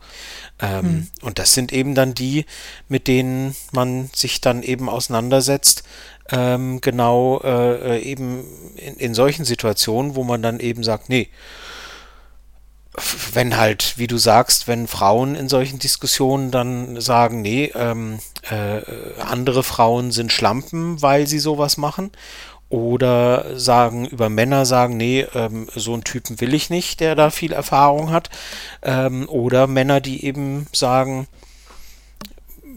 Ähm, hm. Und das sind eben dann die, mit denen man sich dann eben auseinandersetzt, ähm, genau äh, äh eben in, in solchen Situationen, wo man dann eben sagt, nee, wenn halt, wie du sagst, wenn Frauen in solchen Diskussionen dann sagen, nee, ähm, äh, andere Frauen sind Schlampen, weil sie sowas machen, oder sagen über Männer sagen, nee, ähm, so einen Typen will ich nicht, der da viel Erfahrung hat, ähm, oder Männer, die eben sagen,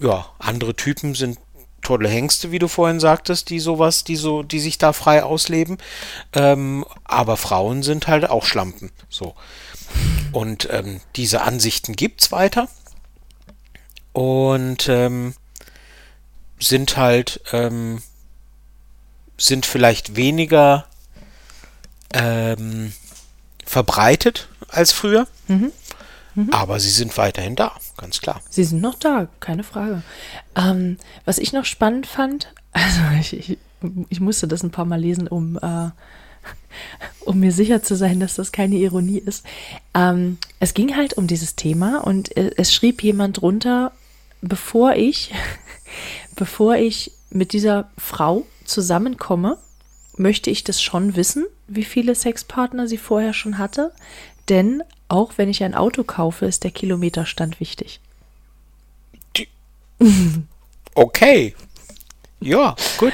ja, andere Typen sind tolle Hengste, wie du vorhin sagtest, die sowas, die so, die sich da frei ausleben, ähm, aber Frauen sind halt auch Schlampen, so. Und ähm, diese Ansichten gibt es weiter und ähm, sind halt ähm, sind vielleicht weniger ähm, verbreitet als früher, mhm. Mhm. aber sie sind weiterhin da, ganz klar. Sie sind noch da, keine Frage. Ähm, was ich noch spannend fand, also ich, ich, ich musste das ein paar Mal lesen, um äh, um mir sicher zu sein, dass das keine Ironie ist. Ähm, es ging halt um dieses Thema und äh, es schrieb jemand drunter, bevor ich, bevor ich mit dieser Frau zusammenkomme, möchte ich das schon wissen, wie viele Sexpartner sie vorher schon hatte. Denn auch wenn ich ein Auto kaufe, ist der Kilometerstand wichtig. Okay. Ja, gut.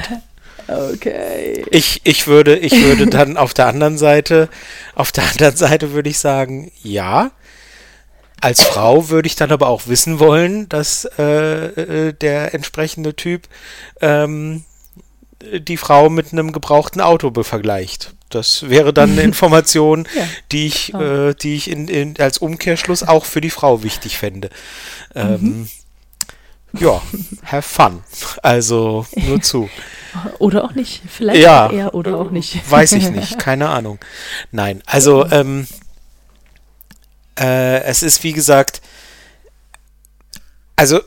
Okay. Ich, ich würde, ich würde dann auf der anderen Seite, auf der anderen Seite würde ich sagen, ja. Als Frau würde ich dann aber auch wissen wollen, dass äh, äh der entsprechende Typ ähm, die Frau mit einem gebrauchten Auto vergleicht. Das wäre dann eine Information, ja. die ich, äh, die ich in, in, als Umkehrschluss auch für die Frau wichtig fände. Ähm, mhm. Ja, have fun. Also nur zu. Oder auch nicht. Vielleicht ja, eher oder auch nicht. Weiß ich nicht, keine Ahnung. Nein, also ähm, äh, es ist wie gesagt, also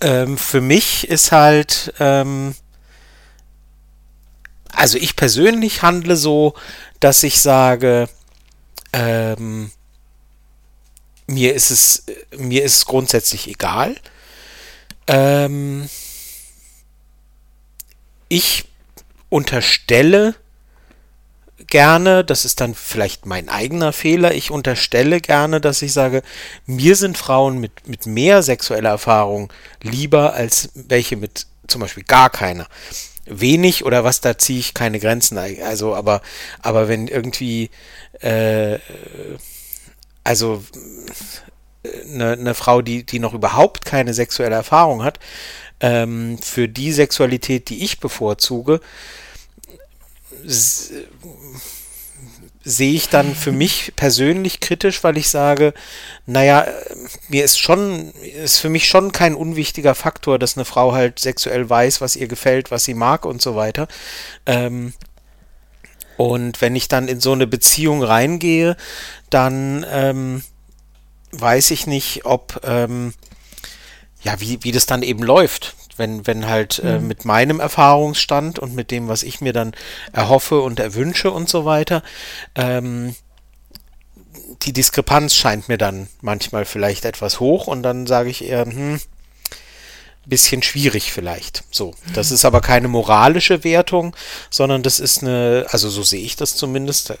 ähm, für mich ist halt, ähm, also ich persönlich handle so, dass ich sage, ähm, mir ist es, mir ist es grundsätzlich egal. Ähm, ich unterstelle gerne, das ist dann vielleicht mein eigener Fehler, ich unterstelle gerne, dass ich sage, mir sind Frauen mit, mit mehr sexueller Erfahrung lieber als welche mit zum Beispiel gar keiner. Wenig oder was, da ziehe ich keine Grenzen. Also, aber, aber wenn irgendwie, äh, also eine, eine Frau, die, die noch überhaupt keine sexuelle Erfahrung hat, ähm, für die Sexualität, die ich bevorzuge, sehe ich dann für mich persönlich kritisch, weil ich sage, naja, mir ist schon, ist für mich schon kein unwichtiger Faktor, dass eine Frau halt sexuell weiß, was ihr gefällt, was sie mag und so weiter. Ähm, und wenn ich dann in so eine Beziehung reingehe, dann ähm, weiß ich nicht, ob, ähm, ja, wie, wie das dann eben läuft. wenn, wenn halt äh, mit meinem Erfahrungsstand und mit dem, was ich mir dann erhoffe und erwünsche und so weiter, ähm, die Diskrepanz scheint mir dann manchmal vielleicht etwas hoch und dann sage ich eher, hm, bisschen schwierig vielleicht. So, das ist aber keine moralische Wertung, sondern das ist eine, also so sehe ich das zumindest. Äh,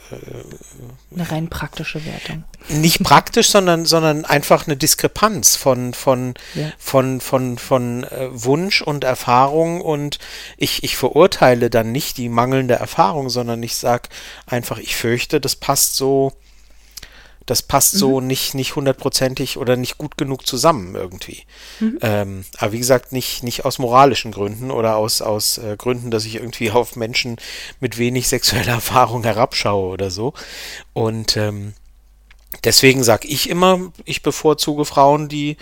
eine rein praktische Wertung. Nicht praktisch, sondern sondern einfach eine Diskrepanz von von Ja. von von von äh, Wunsch und Erfahrung und ich ich verurteile dann nicht die mangelnde Erfahrung, sondern ich sag einfach, ich fürchte, das passt so das passt so nicht, nicht hundertprozentig oder nicht gut genug zusammen irgendwie. Ähm, aber wie gesagt, nicht, nicht aus moralischen Gründen oder aus, aus äh, Gründen, dass ich irgendwie auf Menschen mit wenig sexueller Erfahrung herabschaue oder so. Und ähm, deswegen sage ich immer, ich bevorzuge Frauen, die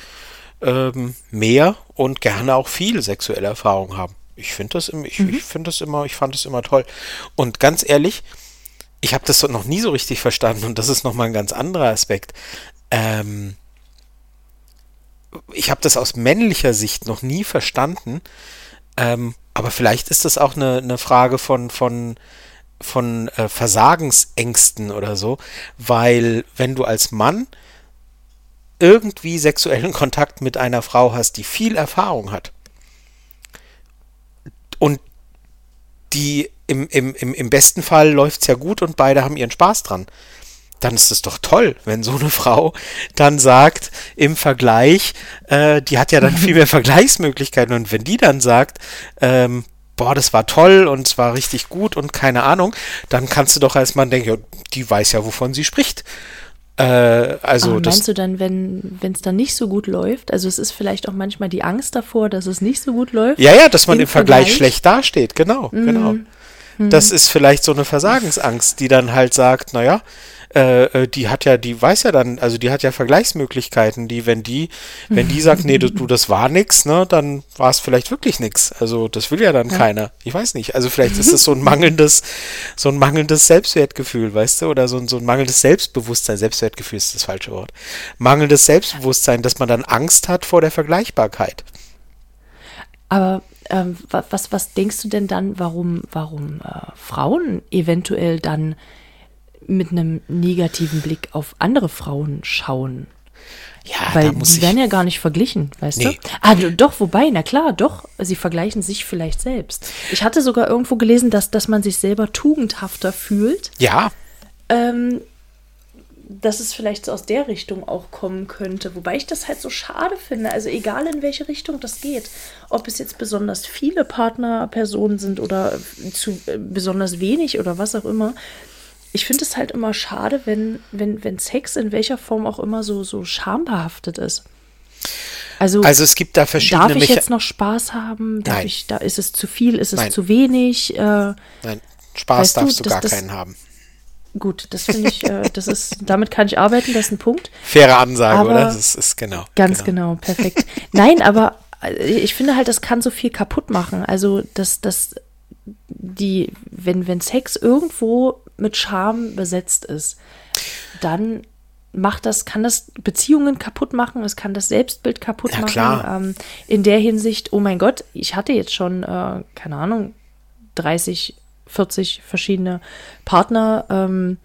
ähm, mehr und gerne auch viel sexuelle Erfahrung haben. Ich finde das, im- ich, ich finde das immer, ich fand das immer toll. Und ganz ehrlich, ich habe das noch nie so richtig verstanden und das ist nochmal ein ganz anderer Aspekt. Ähm, ich habe das aus männlicher Sicht noch nie verstanden, ähm, aber vielleicht ist das auch eine, eine Frage von, von, von äh, Versagensängsten oder so, weil wenn du als Mann irgendwie sexuellen Kontakt mit einer Frau hast, die viel Erfahrung hat und die im, im, im, im besten Fall läuft es ja gut und beide haben ihren Spaß dran. Dann ist es doch toll, wenn so eine Frau dann sagt, im Vergleich, äh, die hat ja dann viel mehr Vergleichsmöglichkeiten und wenn die dann sagt, ähm, boah, das war toll und es war richtig gut und keine Ahnung, dann kannst du doch als Mann denken, ja, die weiß ja, wovon sie spricht. Äh, also Aber meinst du dann, wenn es dann nicht so gut läuft, also es ist vielleicht auch manchmal die Angst davor, dass es nicht so gut läuft? Ja, ja, dass man Im Vergleich, Vergleich? schlecht dasteht, genau, genau. Das ist vielleicht so eine Versagensangst, die dann halt sagt, naja, äh, äh, die hat ja, die weiß ja dann, also die hat ja Vergleichsmöglichkeiten, die, wenn die, wenn die sagt, nee, du, du das war nix, ne, dann war es vielleicht wirklich nix. Also das will ja dann keiner. Ich weiß nicht. Also vielleicht ist es so ein mangelndes, so ein mangelndes Selbstwertgefühl, weißt du, oder so ein, so ein mangelndes Selbstbewusstsein. Selbstwertgefühl ist das falsche Wort. Mangelndes Selbstbewusstsein, dass man dann Angst hat vor der Vergleichbarkeit. Aber ähm, wa- was, was denkst du denn dann, warum, warum äh, Frauen eventuell dann mit einem negativen Blick auf andere Frauen schauen? Ja, Weil die werden ja gar nicht verglichen, weißt Nee. du? Ah, doch, wobei, na klar, doch, sie vergleichen sich vielleicht selbst. Ich hatte sogar irgendwo gelesen, dass, dass man sich selber tugendhafter fühlt, ja, ähm, dass es vielleicht so aus der Richtung auch kommen könnte. Wobei ich das halt so schade finde. Also egal in welche Richtung das geht. Ob es jetzt besonders viele Partnerpersonen sind oder zu äh, besonders wenig oder was auch immer. Ich finde es halt immer schade, wenn, wenn, wenn Sex in welcher Form auch immer so, so schambehaftet ist. Also, also es gibt da verschiedene darf ich Mecha jetzt noch Spaß haben? Darf Nein. ich, da ist es zu viel, ist es Nein. zu wenig? Äh, Nein, Spaß du, darfst du das- gar das- keinen haben. Gut, das finde ich, äh, das ist, damit kann ich arbeiten, das ist ein Punkt. Faire Ansage, Aber- oder? Das ist, genau. Ganz genau, perfekt. Nein, aber äh, ich finde halt, das kann so viel kaputt machen. Also, dass, dass die, wenn, wenn Sex irgendwo mit Scham besetzt ist, dann macht das, kann das Beziehungen kaputt machen, es kann das Selbstbild kaputt Ja, machen. klar. Ähm, in der Hinsicht, oh mein Gott, ich hatte jetzt schon, äh, keine Ahnung, 30, 40 verschiedene Partner. Ähm,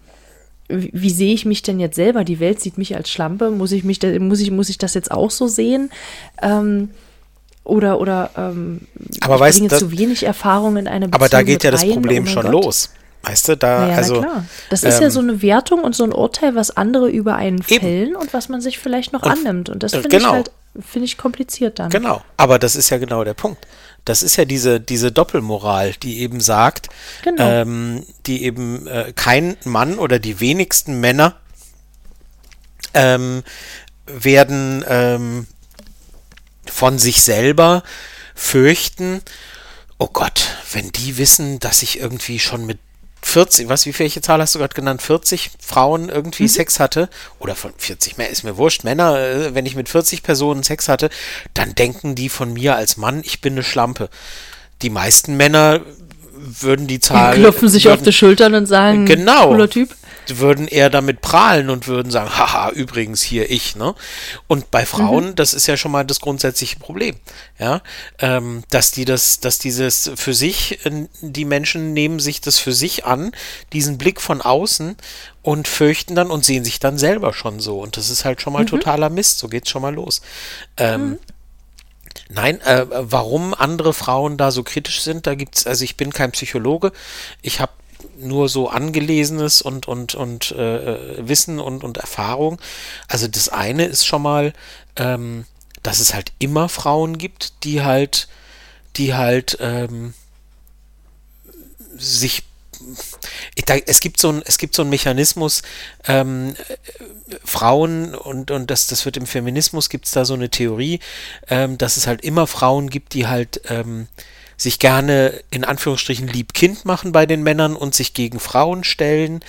wie, wie sehe ich mich denn jetzt selber? Die Welt sieht mich als Schlampe. Muss ich mich, muss ich, muss ich das jetzt auch so sehen? Ähm, oder oder ähm, Aber ich weißt bringe du, zu wenig Erfahrung in eine Beziehung Aber da geht ja das rein, Problem oh schon Gott. los. Weißt du, da, Naja, also. klar. Das ist ja ähm, so eine Wertung und so ein Urteil, was andere über einen Eben. fällen und was man sich vielleicht noch Und- annimmt. Und das äh, finde ich genau. halt, finde ich kompliziert dann. Genau, aber das ist ja genau der Punkt. Das ist ja diese, diese Doppelmoral, die eben sagt, Genau. ähm, die eben äh, kein Mann oder die wenigsten Männer ähm, werden ähm, von sich selber fürchten, oh Gott, wenn die wissen, dass ich irgendwie schon mit 40, was, wie welche Zahl hast du gerade genannt? 40 Frauen irgendwie Sex hatte, oder von 40 mehr, ist mir wurscht, Männer, äh, wenn ich mit 40 Personen Sex hatte, dann denken die von mir als Mann, ich bin eine Schlampe. Die meisten Männer würden die Zahl. Klopfen sich würden, auf die Schultern und sagen, Genau. cooler Typ. Würden eher damit prahlen und würden sagen, haha, übrigens hier ich, ne? Und bei Frauen, mhm. das ist ja schon mal das grundsätzliche Problem, ja, ähm, dass die das, dass dieses für sich, die Menschen nehmen sich das für sich an, diesen Blick von außen und fürchten dann und sehen sich dann selber schon so. Und das ist halt schon mal mhm. totaler Mist, so geht's schon mal los. Ähm, mhm. Nein, äh, warum andere Frauen da so kritisch sind, da gibt's, also ich bin kein Psychologe, ich habe nur so angelesenes und und und äh, Wissen und und Erfahrung. Also das eine ist schon mal, ähm, dass es halt immer Frauen gibt, die halt, die halt ähm, sich es gibt so ein, es gibt so einen Mechanismus, ähm, Frauen und, und das, das wird im Feminismus gibt es da so eine Theorie, ähm, dass es halt immer Frauen gibt, die halt ähm, sich gerne in Anführungsstrichen lieb-kind machen bei den Männern und sich gegen Frauen stellen,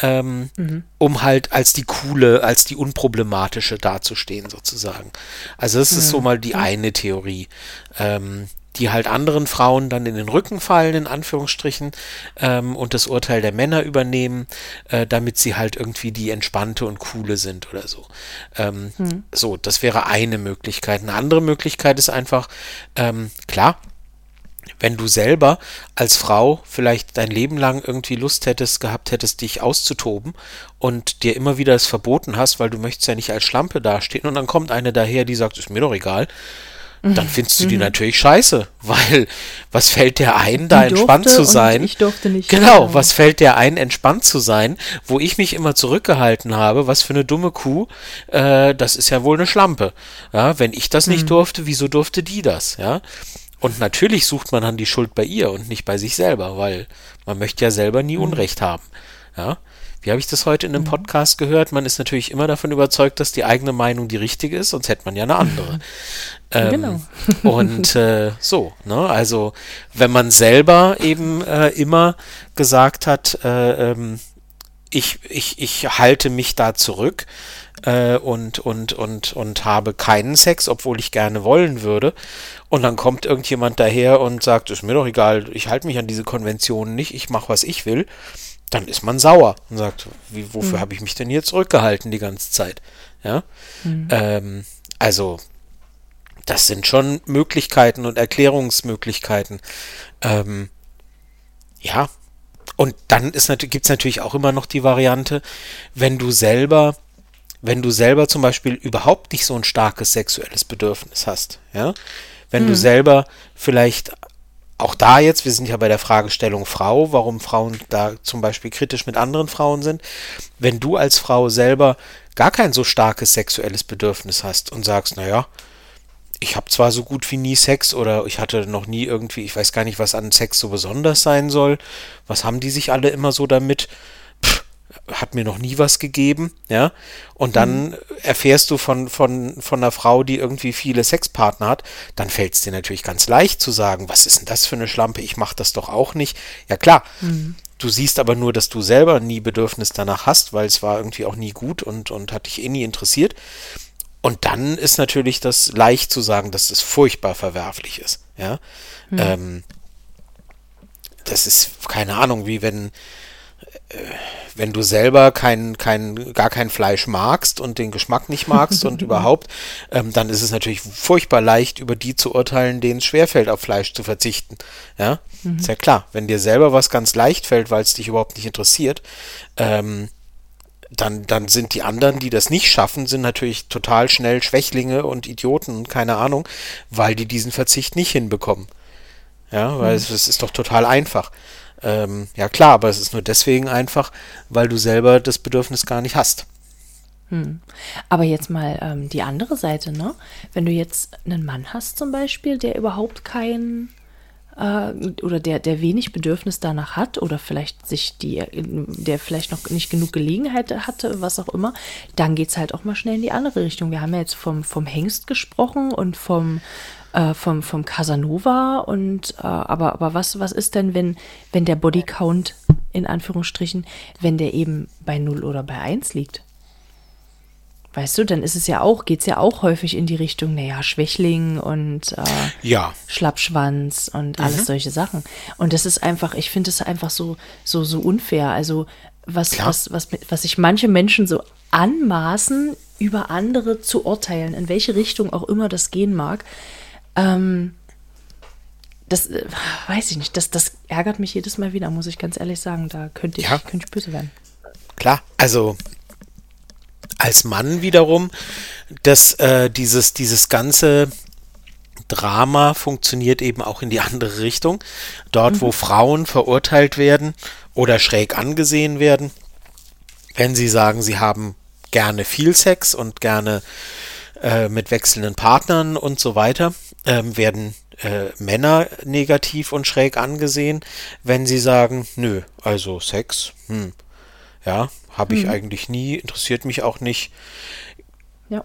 ähm, mhm. um halt als die coole, als die unproblematische dazustehen sozusagen. Also das mhm. ist so mhm. mal die eine Theorie. Ähm, die halt anderen Frauen dann in den Rücken fallen, in Anführungsstrichen, ähm, und das Urteil der Männer übernehmen, äh, damit sie halt irgendwie die entspannte und coole sind oder so. Ähm, hm. So, das wäre eine Möglichkeit. Eine andere Möglichkeit ist einfach, ähm, klar, wenn du selber als Frau vielleicht dein Leben lang irgendwie Lust hättest, gehabt hättest, dich auszutoben und dir immer wieder es verboten hast, weil du möchtest ja nicht als Schlampe dastehen und dann kommt eine daher, die sagt, ist mir doch egal, dann findest du die mhm. natürlich scheiße, weil was fällt dir ein, da entspannt zu sein? Ich durfte nicht. Genau, was fällt dir ein, entspannt zu sein, wo ich mich immer zurückgehalten habe, was für eine dumme Kuh, äh, das ist ja wohl eine Schlampe. Ja, wenn ich das nicht mhm. durfte, wieso durfte die das? Ja. Und natürlich sucht man dann die Schuld bei ihr und nicht bei sich selber, weil man möchte ja selber nie mhm. Unrecht haben. Ja. Wie habe ich das heute in einem mhm. Podcast gehört? Man ist natürlich immer davon überzeugt, dass die eigene Meinung die richtige ist, sonst hätte man ja eine andere. ähm, genau. und äh, so, ne? Also wenn man selber eben äh, immer gesagt hat, äh, ähm, ich, ich, ich halte mich da zurück äh, und, und, und, und habe keinen Sex, obwohl ich gerne wollen würde. Und dann kommt irgendjemand daher und sagt, ist mir doch egal, ich halte mich an diese Konventionen nicht, ich mache, was ich will dann ist man sauer und sagt, wie, wofür mhm. habe ich mich denn hier zurückgehalten die ganze Zeit? Ja, mhm. ähm, also das sind schon Möglichkeiten und Erklärungsmöglichkeiten. Ähm, ja, und dann gibt es natürlich auch immer noch die Variante, wenn du selber, wenn du selber zum Beispiel überhaupt nicht so ein starkes sexuelles Bedürfnis hast, ja, wenn mhm. du selber vielleicht auch da jetzt, wir sind ja bei der Fragestellung Frau, warum Frauen da zum Beispiel kritisch mit anderen Frauen sind. Wenn du als Frau selber gar kein so starkes sexuelles Bedürfnis hast und sagst, naja, ich habe zwar so gut wie nie Sex oder ich hatte noch nie irgendwie, ich weiß gar nicht, was an Sex so besonders sein soll. Was haben die sich alle immer so damit? Hat mir noch nie was gegeben, ja. Und dann mhm. erfährst du von, von, von einer Frau, die irgendwie viele Sexpartner hat, dann fällt es dir natürlich ganz leicht zu sagen, was ist denn das für eine Schlampe? Ich mache das doch auch nicht. Ja klar. Mhm. Du siehst aber nur, dass du selber nie Bedürfnis danach hast, weil es war irgendwie auch nie gut und, und hat dich eh nie interessiert. Und dann ist natürlich das leicht zu sagen, dass es furchtbar verwerflich ist. Ja. Mhm. Ähm, das ist keine Ahnung, wie wenn wenn du selber kein, kein, gar kein Fleisch magst und den Geschmack nicht magst und überhaupt, ähm, dann ist es natürlich furchtbar leicht, über die zu urteilen, denen es schwerfällt, auf Fleisch zu verzichten. Ja, mhm. ist ja klar. Wenn dir selber was ganz leicht fällt, weil es dich überhaupt nicht interessiert, ähm, dann, dann sind die anderen, die das nicht schaffen, sind natürlich total schnell Schwächlinge und Idioten und keine Ahnung, weil die diesen Verzicht nicht hinbekommen. Ja, weil mhm. es, es ist doch total einfach. Ähm, ja klar, aber es ist nur deswegen einfach, weil du selber das Bedürfnis gar nicht hast. Hm. Aber jetzt mal ähm, die andere Seite, ne? Wenn du jetzt einen Mann hast zum Beispiel, der überhaupt kein äh, oder der, der wenig Bedürfnis danach hat oder vielleicht sich die, der vielleicht noch nicht genug Gelegenheit hatte, was auch immer, dann geht es halt auch mal schnell in die andere Richtung. Wir haben ja jetzt vom, vom Hengst gesprochen und vom äh, vom, vom Casanova und äh, aber, aber was, was ist denn, wenn, wenn der Bodycount in Anführungsstrichen, wenn der eben bei 0 oder bei 1 liegt? Weißt du, dann ist es ja auch, geht es ja auch häufig in die Richtung, naja, Schwächling und äh, ja. Schlappschwanz und alles mhm. solche Sachen. Und das ist einfach, ich finde es einfach so, so, so unfair. Also was, was, was, was sich manche Menschen so anmaßen, über andere zu urteilen, in welche Richtung auch immer das gehen mag. Ähm, das äh, weiß ich nicht. Das, das ärgert mich jedes Mal wieder, muss ich ganz ehrlich sagen. Da könnte ich, ja. könnte ich böse werden. Klar, also als Mann wiederum, dass äh, dieses, dieses ganze Drama funktioniert eben auch in die andere Richtung. Dort, mhm. wo Frauen verurteilt werden oder schräg angesehen werden, wenn sie sagen, sie haben gerne viel Sex und gerne äh, mit wechselnden Partnern und so weiter, ähm, werden äh, Männer negativ und schräg angesehen, wenn sie sagen, nö, also Sex, hm, ja, habe ich mhm. eigentlich nie, interessiert mich auch nicht. Ja.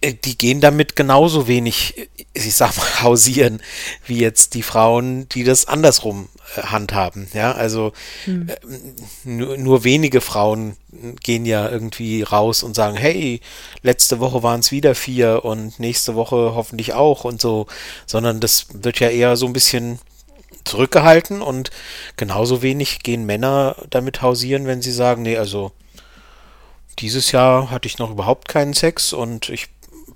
Äh, die gehen damit genauso wenig, ich sag mal, hausieren, wie jetzt die Frauen, die das andersrum äh, handhaben. Ja, also mhm. äh, nur, nur, wenige Frauen gehen ja irgendwie raus und sagen, hey, letzte Woche waren es wieder vier und nächste Woche hoffentlich auch und so, sondern das wird ja eher so ein bisschen zurückgehalten und genauso wenig gehen Männer damit hausieren, wenn sie sagen, nee, also dieses Jahr hatte ich noch überhaupt keinen Sex und ich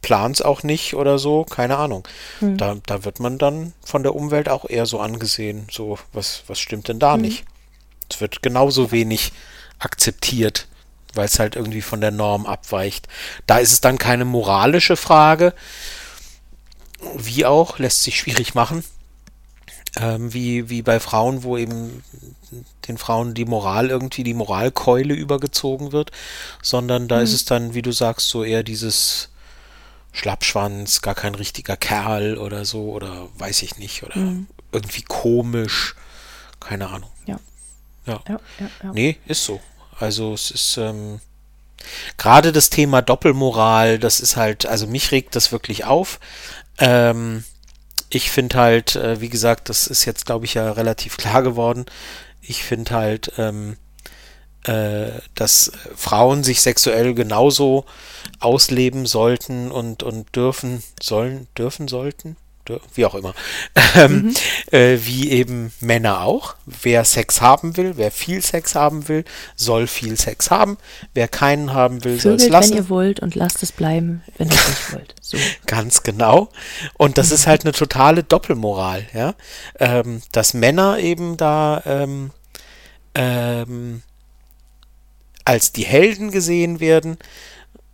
plan es auch nicht oder so, keine Ahnung. Hm. Da, da wird man dann von der Umwelt auch eher so angesehen, so, was, was stimmt denn da hm. nicht? Es wird genauso wenig akzeptiert, weil es halt irgendwie von der Norm abweicht. Da ist es dann keine moralische Frage, wie auch, lässt sich schwierig machen. Ähm, wie, wie bei Frauen, wo eben den Frauen die Moral irgendwie, die Moralkeule übergezogen wird, sondern da mhm. ist es dann, wie du sagst, so eher dieses Schlappschwanz, gar kein richtiger Kerl oder so, oder weiß ich nicht, oder mhm. irgendwie komisch, keine Ahnung. Ja. Ja. ja, ja, ja. Nee, ist so. Also es ist ähm, gerade das Thema Doppelmoral, das ist halt, also mich regt das wirklich auf. Ähm, ich finde halt, äh, wie gesagt, das ist jetzt, glaube ich, ja relativ klar geworden. Ich finde halt, ähm, äh, dass Frauen sich sexuell genauso ausleben sollten und, und dürfen, sollen, dürfen sollten, wie auch immer, ähm, mhm. äh, wie eben Männer auch. Wer Sex haben will, wer viel Sex haben will, soll viel Sex haben. Wer keinen haben will, soll es lassen. wenn ihr wollt und lasst es bleiben, wenn ihr nicht wollt. So. Ganz genau. Und das ist halt eine totale Doppelmoral, ja, ähm, dass Männer eben da ähm, ähm, als die Helden gesehen werden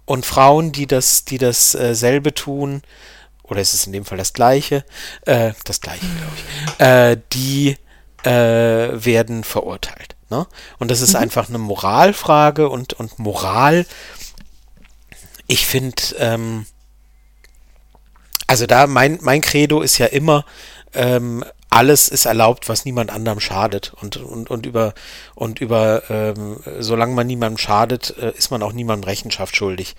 und Frauen, die das, die dasselbe äh, tun, oder ist es in dem Fall das gleiche, äh, das gleiche, glaube ich, äh, die äh, werden verurteilt. Ne? Und das ist mhm. einfach eine Moralfrage und, und Moral, ich finde, ähm, also da mein, mein Credo ist ja immer, ähm, alles ist erlaubt, was niemand anderem schadet. Und, und, und über, und über ähm, solange man niemandem schadet, äh, ist man auch niemandem Rechenschaft schuldig.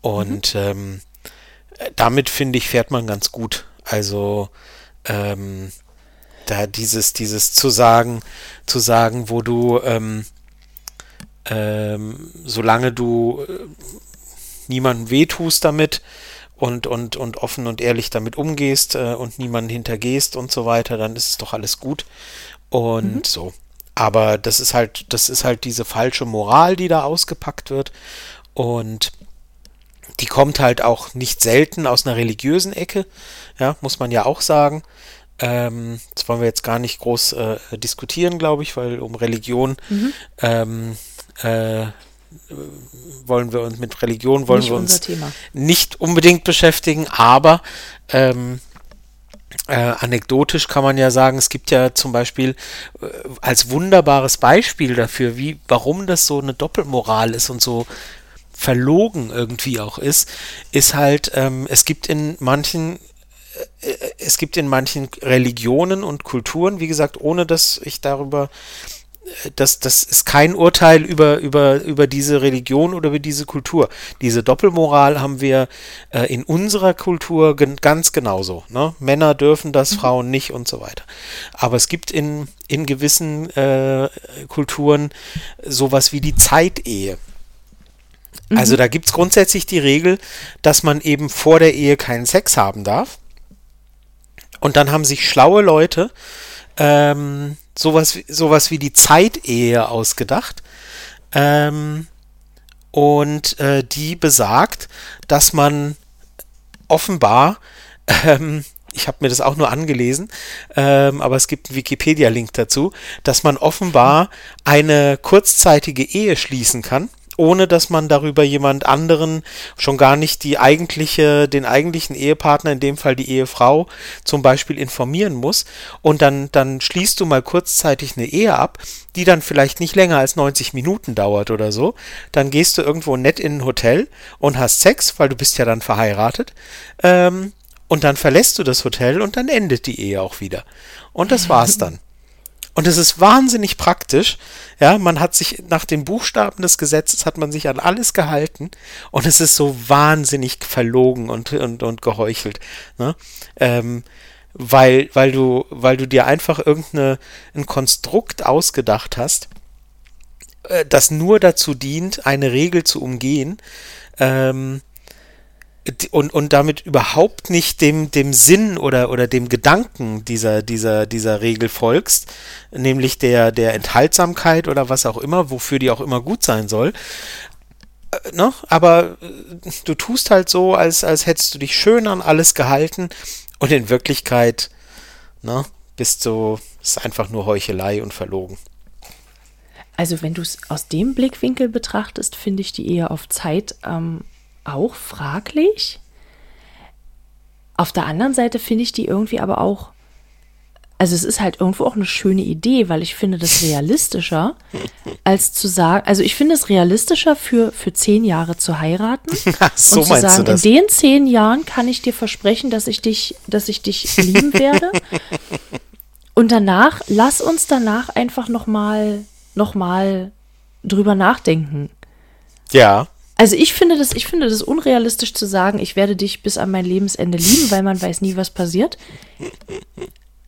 Und mhm. ähm, damit finde ich, fährt man ganz gut. Also ähm, da dieses, dieses zu sagen, zu sagen, wo du, ähm, ähm, solange du äh, niemandem wehtust damit, und, und, und offen und ehrlich damit umgehst äh, und niemanden hintergehst und so weiter, dann ist es doch alles gut. Und mhm. so. Aber das ist halt, das ist halt diese falsche Moral, die da ausgepackt wird. Und die kommt halt auch nicht selten aus einer religiösen Ecke, ja, muss man ja auch sagen. Ähm, das wollen wir jetzt gar nicht groß äh, diskutieren, glaube ich, weil um Religion mhm. ähm, äh, wollen wir uns mit Religion wollen nicht wir uns nicht unbedingt beschäftigen, aber ähm, äh, anekdotisch kann man ja sagen, es gibt ja zum Beispiel äh, als wunderbares Beispiel dafür, wie, warum das so eine Doppelmoral ist und so verlogen irgendwie auch ist, ist halt, ähm, es gibt in manchen äh, äh, es gibt in manchen Religionen und Kulturen, wie gesagt, ohne dass ich darüber das, das ist kein Urteil über, über, über diese Religion oder über diese Kultur. Diese Doppelmoral haben wir äh, in unserer Kultur gen ganz genauso. Ne? Männer dürfen das, mhm. Frauen nicht und so weiter. Aber es gibt in, in gewissen äh, Kulturen sowas wie die Zeitehe. Mhm. Also da gibt es grundsätzlich die Regel, dass man eben vor der Ehe keinen Sex haben darf. Und dann haben sich schlaue Leute ähm, sowas, sowas wie die Zeitehe ausgedacht, Ähm, und äh, die besagt, dass man offenbar, ähm, ich habe mir das auch nur angelesen, ähm, aber es gibt einen Wikipedia-Link dazu, dass man offenbar eine kurzzeitige Ehe schließen kann ohne dass man darüber jemand anderen, schon gar nicht die eigentliche, den eigentlichen Ehepartner, in dem Fall die Ehefrau, zum Beispiel informieren muss. Und dann, dann schließt du mal kurzzeitig eine Ehe ab, die dann vielleicht nicht länger als 90 Minuten dauert oder so. Dann gehst du irgendwo nett in ein Hotel und hast Sex, weil du bist ja dann verheiratet. Ähm, und dann verlässt du das Hotel und dann endet die Ehe auch wieder. Und das war's dann. Und es ist wahnsinnig praktisch. Ja, man hat sich nach den Buchstaben des Gesetzes hat man sich an alles gehalten und es ist so wahnsinnig verlogen und, und, und geheuchelt. Ne? Ähm, weil, weil du, weil du dir einfach irgendein Konstrukt ausgedacht hast, äh, das nur dazu dient, eine Regel zu umgehen, ähm, und, und damit überhaupt nicht dem, dem Sinn oder, oder dem Gedanken dieser, dieser, dieser Regel folgst, nämlich der, der Enthaltsamkeit oder was auch immer, wofür die auch immer gut sein soll. Äh, ne? Aber äh, du tust halt so, als, als hättest du dich schön an alles gehalten und in Wirklichkeit ne, bist du, ist einfach nur Heuchelei und verlogen. Also wenn du es aus dem Blickwinkel betrachtest, finde ich die eher auf Zeit ähm, auch fraglich. Auf der anderen Seite finde ich die irgendwie aber auch, also es ist halt irgendwo auch eine schöne Idee, weil ich finde das realistischer, als zu sagen, also ich finde es realistischer für, für zehn Jahre zu heiraten so und zu sagen, in den zehn Jahren kann ich dir versprechen, dass ich dich, dass ich dich lieben werde. und danach, lass uns danach einfach nochmal noch mal drüber nachdenken. Ja. Also ich finde das, ich finde das unrealistisch zu sagen, ich werde dich bis an mein Lebensende lieben, weil man weiß nie, was passiert.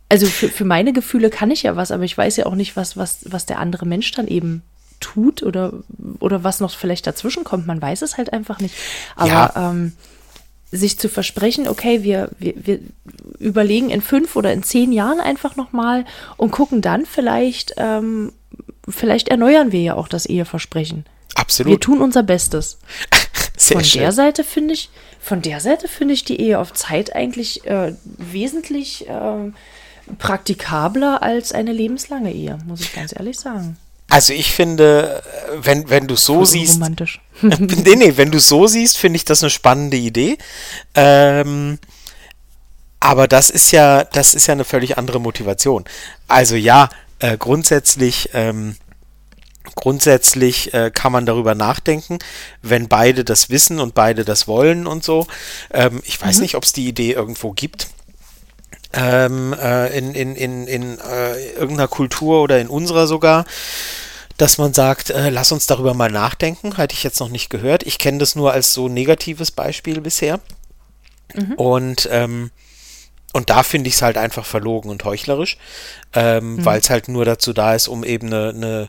Also für, für meine Gefühle kann ich ja was, aber ich weiß ja auch nicht, was, was, was der andere Mensch dann eben tut oder, oder was noch vielleicht dazwischen kommt. Man weiß es halt einfach nicht. Aber ja. ähm, sich zu versprechen, okay, wir, wir, wir überlegen in fünf oder in zehn Jahren einfach nochmal und gucken dann vielleicht, ähm, vielleicht erneuern wir ja auch das Eheversprechen. Absolut. Wir tun unser Bestes. Sehr von schön. der Seite finde ich, von der Seite finde ich die Ehe auf Zeit eigentlich äh, wesentlich äh, praktikabler als eine lebenslange Ehe, muss ich ganz ehrlich sagen. Also ich finde, wenn, wenn du so siehst. Romantisch. nee, nee, wenn du so siehst, finde ich das eine spannende Idee. Ähm, aber das ist ja, das ist ja eine völlig andere Motivation. Also ja, äh, grundsätzlich ähm, Grundsätzlich äh, kann man darüber nachdenken, wenn beide das wissen und beide das wollen und so. Ähm, ich weiß mhm. nicht, ob es die Idee irgendwo gibt. Ähm, äh, in in, in, in äh, irgendeiner Kultur oder in unserer sogar, dass man sagt, äh, lass uns darüber mal nachdenken. Hatte ich jetzt noch nicht gehört. Ich kenne das nur als so negatives Beispiel bisher. Mhm. Und ähm, und da finde ich es halt einfach verlogen und heuchlerisch, ähm, mhm. weil es halt nur dazu da ist, um eben eine, eine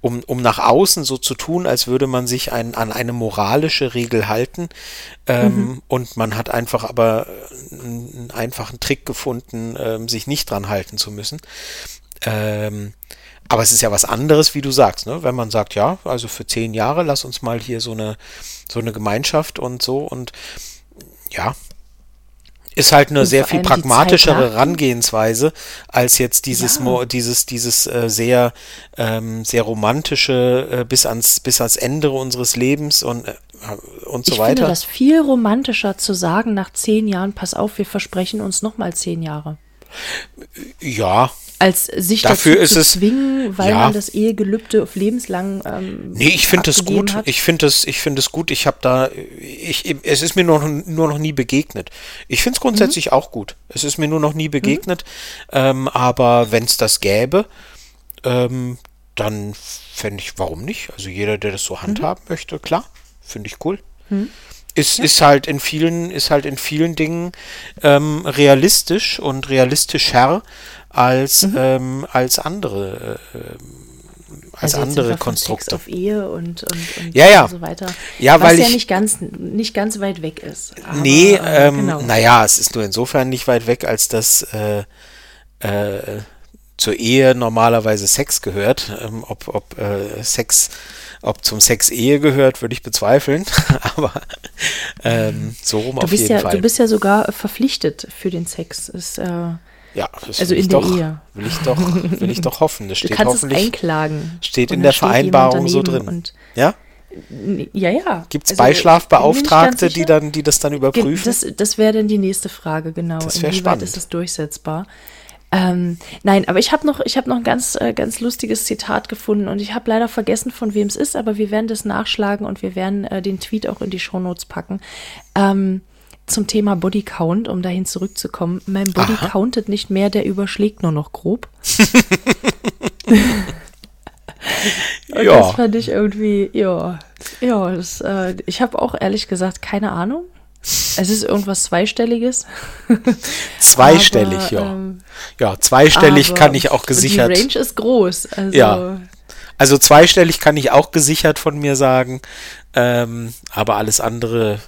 um, um nach außen so zu tun, als würde man sich ein, an eine moralische Regel halten. Ähm, mhm. Und man hat einfach aber einen einfachen Trick gefunden, ähm, sich nicht dran halten zu müssen. Ähm, aber es ist ja was anderes, wie du sagst, ne? Wenn man sagt, ja, also für zehn Jahre, lass uns mal hier so eine, so eine Gemeinschaft und so und ja, ist halt eine sehr viel pragmatischere Herangehensweise als jetzt dieses ja. dieses dieses äh, sehr ähm, sehr romantische äh, bis ans bis ans Ende unseres Lebens und äh, und so ich weiter. Ich finde das viel romantischer zu sagen nach zehn Jahren, pass auf, wir versprechen uns noch mal zehn Jahre. Ja, als sich Dafür dazu ist zu zwingen, weil ja. man das Ehegelübde auf lebenslang ähm, Nee, ich finde es gut. Hat. Ich finde es ich finde es gut. Ich habe da ich es ist mir nur, nur noch nie begegnet. Ich finde es grundsätzlich mhm. auch gut. Es ist mir nur noch nie begegnet, mhm. ähm, aber wenn es das gäbe, ähm, dann fände ich, warum nicht? Also jeder, der das so mhm. handhaben mhm. möchte, klar, finde ich cool. Mhm. Ist, ja. ist halt in vielen, ist halt in vielen Dingen ähm, realistisch und realistischer als, mhm. ähm, als andere äh, als also andere Konstrukte. Auf Ehe und, und, und, ja, ja. so weiter. Ja, was weil ja ich, nicht ganz, nicht ganz weit weg ist. Aber, nee, äh, ähm, genau. naja, es ist nur insofern nicht weit weg, als das äh, äh, zur Ehe normalerweise Sex gehört. Ähm, ob ob äh, Sex Ob zum Sex Ehe gehört, würde ich bezweifeln. Aber ähm, so rum Du auf bist jeden ja, Fall. du bist ja sogar verpflichtet für den Sex. Ist, ja, das also will ich in der doch, Ehe. will ich doch, will ich doch hoffen. Das du steht kannst es hoffentlich. einklagen. steht in der Vereinbarung so drin. Und, Ja? ja, ja. Gibt es Also, ich Beischlafbeauftragte, die dann, die das dann überprüfen? Das, das wäre dann die nächste Frage, genau. Das Inwieweit spannend. ist es durchsetzbar? Ähm, nein, aber ich habe noch, ich hab noch ein ganz, äh, ganz lustiges Zitat gefunden und ich habe leider vergessen, von wem es ist, aber wir werden das nachschlagen und wir werden äh, den Tweet auch in die Shownotes packen. Ähm, zum Thema Body Count, um dahin zurückzukommen. Mein Body Aha. countet nicht mehr, der überschlägt nur noch grob. Und Ja. das fand ich irgendwie, ja, ja, das, äh, ich habe auch ehrlich gesagt keine Ahnung. Es ist irgendwas Zweistelliges. Zweistellig, aber, ja. ähm, ja, zweistellig kann ich auch gesichert. Die Range ist groß. Also, Ja. Also zweistellig kann ich auch gesichert von mir sagen. Ähm, aber alles andere,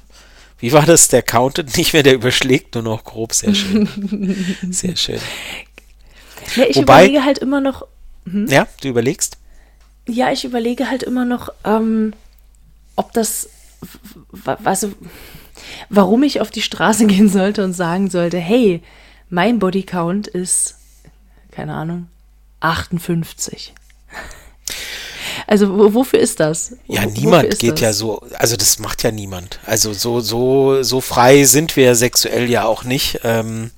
wie war das? Der countet nicht mehr, der überschlägt nur noch grob. Sehr schön. Sehr schön. Ja, ich Wobei- überlege halt immer noch, Ja, du überlegst? ja, ich überlege halt immer noch, ähm, ob das, also, warum ich auf die Straße gehen sollte und sagen sollte, hey, mein Bodycount ist, keine Ahnung, 58. Also wo, wofür ist das? Ja, Wo- wofür niemand geht das? ja so, also das macht ja niemand. Also so, so, so frei sind wir sexuell ja auch nicht, ähm,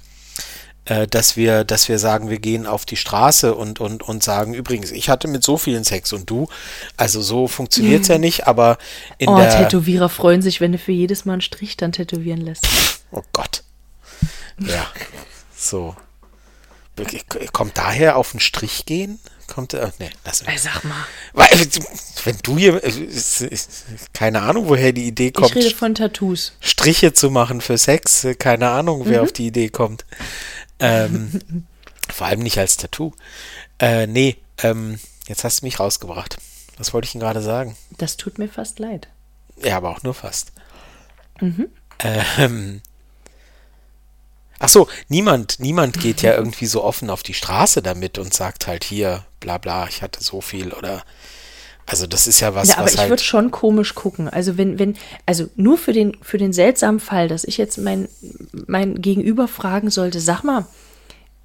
äh, dass wir, dass wir sagen, wir gehen auf die Straße und, und, und sagen, übrigens, ich hatte mit so vielen Sex und du. Also so funktioniert's ja nicht, aber in Oh, der. Tätowierer freuen sich, wenn du für jedes Mal einen Strich dann tätowieren lässt. Oh Gott. Ja. So. Kommt daher auf den Strich gehen? Kommt, äh, nee, lass Ey, sag mal. Weil, Wenn du hier, äh, ist- ist- keine Ahnung, woher die Idee Ich rede kommt, von Tattoos. Striche zu machen für Sex, äh, keine Ahnung, wer Mhm. auf die Idee kommt. Ähm, vor allem nicht als Tattoo. Äh, nee, ähm, jetzt hast du mich rausgebracht. Was wollte ich denn gerade sagen? Das tut mir fast leid. Ja, aber auch nur fast. Mhm. Ähm, ach so, niemand, niemand geht ja irgendwie so offen auf die Straße damit und sagt halt hier, bla bla, ich hatte so viel oder also das ist ja was, Ja, aber was ich halt. würde schon komisch gucken. Also wenn, wenn, also nur für den, für den seltsamen Fall, dass ich jetzt mein, mein Gegenüber fragen sollte, sag mal,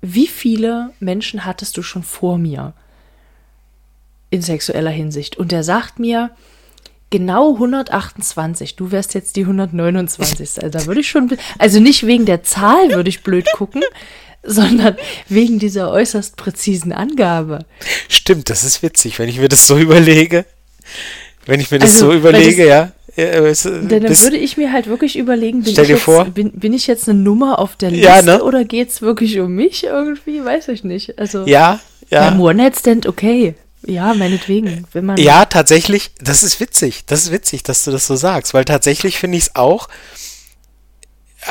wie viele Menschen hattest du schon vor mir in sexueller Hinsicht? Und der sagt mir, genau 128, du wärst jetzt die 129. Also da würde ich schon, also nicht wegen der Zahl würde ich blöd gucken, sondern wegen dieser äußerst präzisen Angabe. Stimmt, das ist witzig, wenn ich mir das so überlege. Wenn ich mir das Also, so überlege, das- ja. ja, es, Denn dann bis- würde ich mir halt wirklich überlegen, bin, Stell ich dir jetzt, vor- bin, bin ich jetzt eine Nummer auf der Liste Ja, ne? oder geht es wirklich um mich irgendwie? Weiß ich nicht. Also ja, ja. beim One-Night-Stand, okay. Ja, meinetwegen. Wenn man Ja, tatsächlich, das ist witzig. Das ist witzig, dass du das so sagst, weil tatsächlich finde ich es auch.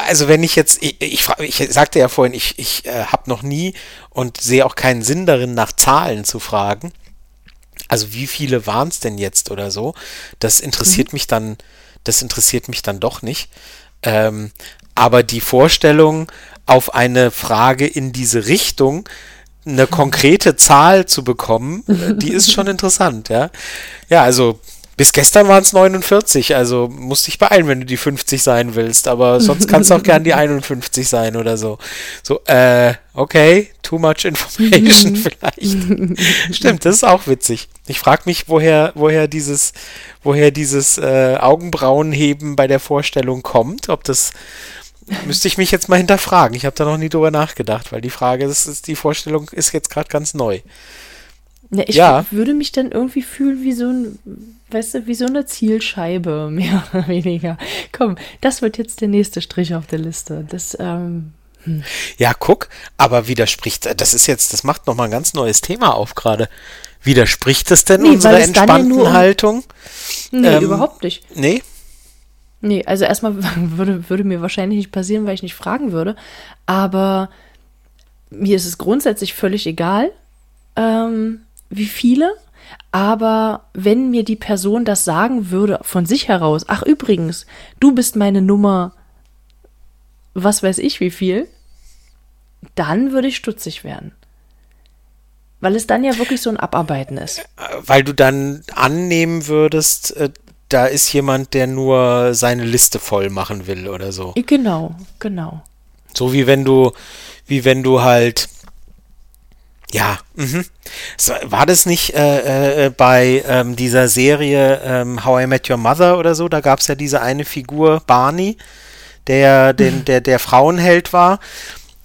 Also wenn ich jetzt, ich, ich, ich sagte ja vorhin, ich, ich äh, habe noch nie und sehe auch keinen Sinn darin, nach Zahlen zu fragen. Also wie viele waren es denn jetzt oder so? Das interessiert mich dann, das interessiert mich dann doch nicht. Ähm, aber die Vorstellung, auf eine Frage in diese Richtung eine konkrete Zahl zu bekommen, äh, die ist schon interessant, ja. Ja, also bis gestern waren es 49, also musst dich beeilen, wenn du die 50 sein willst, aber sonst kannst du auch gern die 51 sein oder so. So, äh, okay, too much information vielleicht. Stimmt, das ist auch witzig. Ich frage mich, woher, woher dieses, woher dieses äh, Augenbrauenheben bei der Vorstellung kommt, ob das Müsste ich mich jetzt mal hinterfragen. Ich habe da noch nie drüber nachgedacht, weil die Frage, das ist, die Vorstellung ist jetzt gerade ganz neu. Ja, ich Ja. würde mich dann irgendwie fühlen wie so ein, weißt du, wie so eine Zielscheibe, mehr oder weniger. Komm, das wird jetzt der nächste Strich auf der Liste. Das, ähm, Ja, guck, aber widerspricht, das ist jetzt, das macht nochmal ein ganz neues Thema auf gerade. Widerspricht es denn Nee, unserer ja entspannten nur um- Haltung? nee, Ähm, überhaupt nicht. Nee? Nee, also erstmal würde, würde mir wahrscheinlich nicht passieren, weil ich nicht fragen würde. Aber mir ist es grundsätzlich völlig egal, ähm, wie viele. Aber wenn mir die Person das sagen würde von sich heraus, ach übrigens, du bist meine Nummer, was weiß ich wie viel, dann würde ich stutzig werden. Weil es dann ja wirklich so ein Abarbeiten ist. Weil du dann annehmen würdest, äh, da ist jemand, der nur seine Liste voll machen will oder so. Genau, genau. So wie wenn du, wie wenn du halt, ja, mhm. So, war das nicht äh, äh, bei ähm, dieser Serie ähm, How I Met Your Mother oder so? Da gab es ja diese eine Figur, Barney, der, den, der, der Frauenheld war.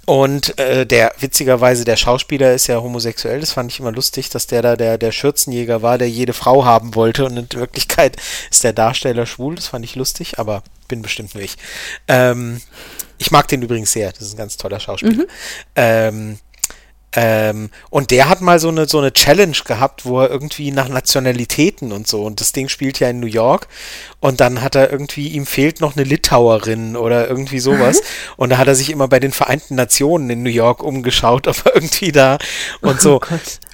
Und äh, der, witzigerweise, der Schauspieler ist ja homosexuell, das fand ich immer lustig, dass der da der, der Schürzenjäger war, der jede Frau haben wollte und in Wirklichkeit ist der Darsteller schwul, das fand ich lustig, aber bin bestimmt nur ich. Ähm, ich mag den übrigens sehr, das ist ein ganz toller Schauspieler. Mhm. Ähm, ähm, und der hat mal so eine, so eine Challenge gehabt, wo er irgendwie nach Nationalitäten und so, und das Ding spielt ja in New York, und dann hat er irgendwie, ihm fehlt noch eine Litauerin oder irgendwie sowas, und da hat er sich immer bei den Vereinten Nationen in New York umgeschaut, ob er irgendwie da und so. Oh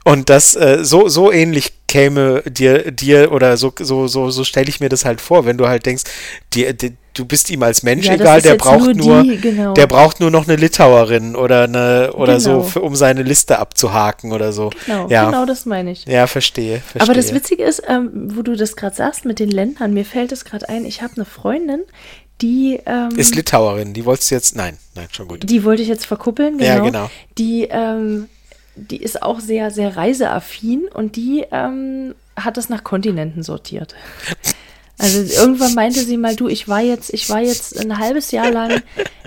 und das, äh, so, so ähnlich käme dir, dir oder so, so, so, so stelle ich mir das halt vor, wenn du halt denkst, die, die, du bist ihm als Mensch ja, egal, der braucht nur, die, genau. der braucht nur noch eine Litauerin oder eine oder genau. so, für, um seine Liste abzuhaken oder so. Genau, ja. genau das meine ich. Ja, verstehe, verstehe. Aber das Witzige ist, ähm, wo du das gerade sagst mit den Ländern, mir fällt es gerade ein, ich habe eine Freundin, die ähm, ist Litauerin. Die wolltest du jetzt, nein, nein, schon gut. Die wollte ich jetzt verkuppeln, genau. Ja, genau. Die ähm, die ist auch sehr, sehr reiseaffin und die ähm, hat das nach Kontinenten sortiert. Also irgendwann meinte sie mal, du, ich war jetzt, ich war jetzt ein halbes Jahr lang,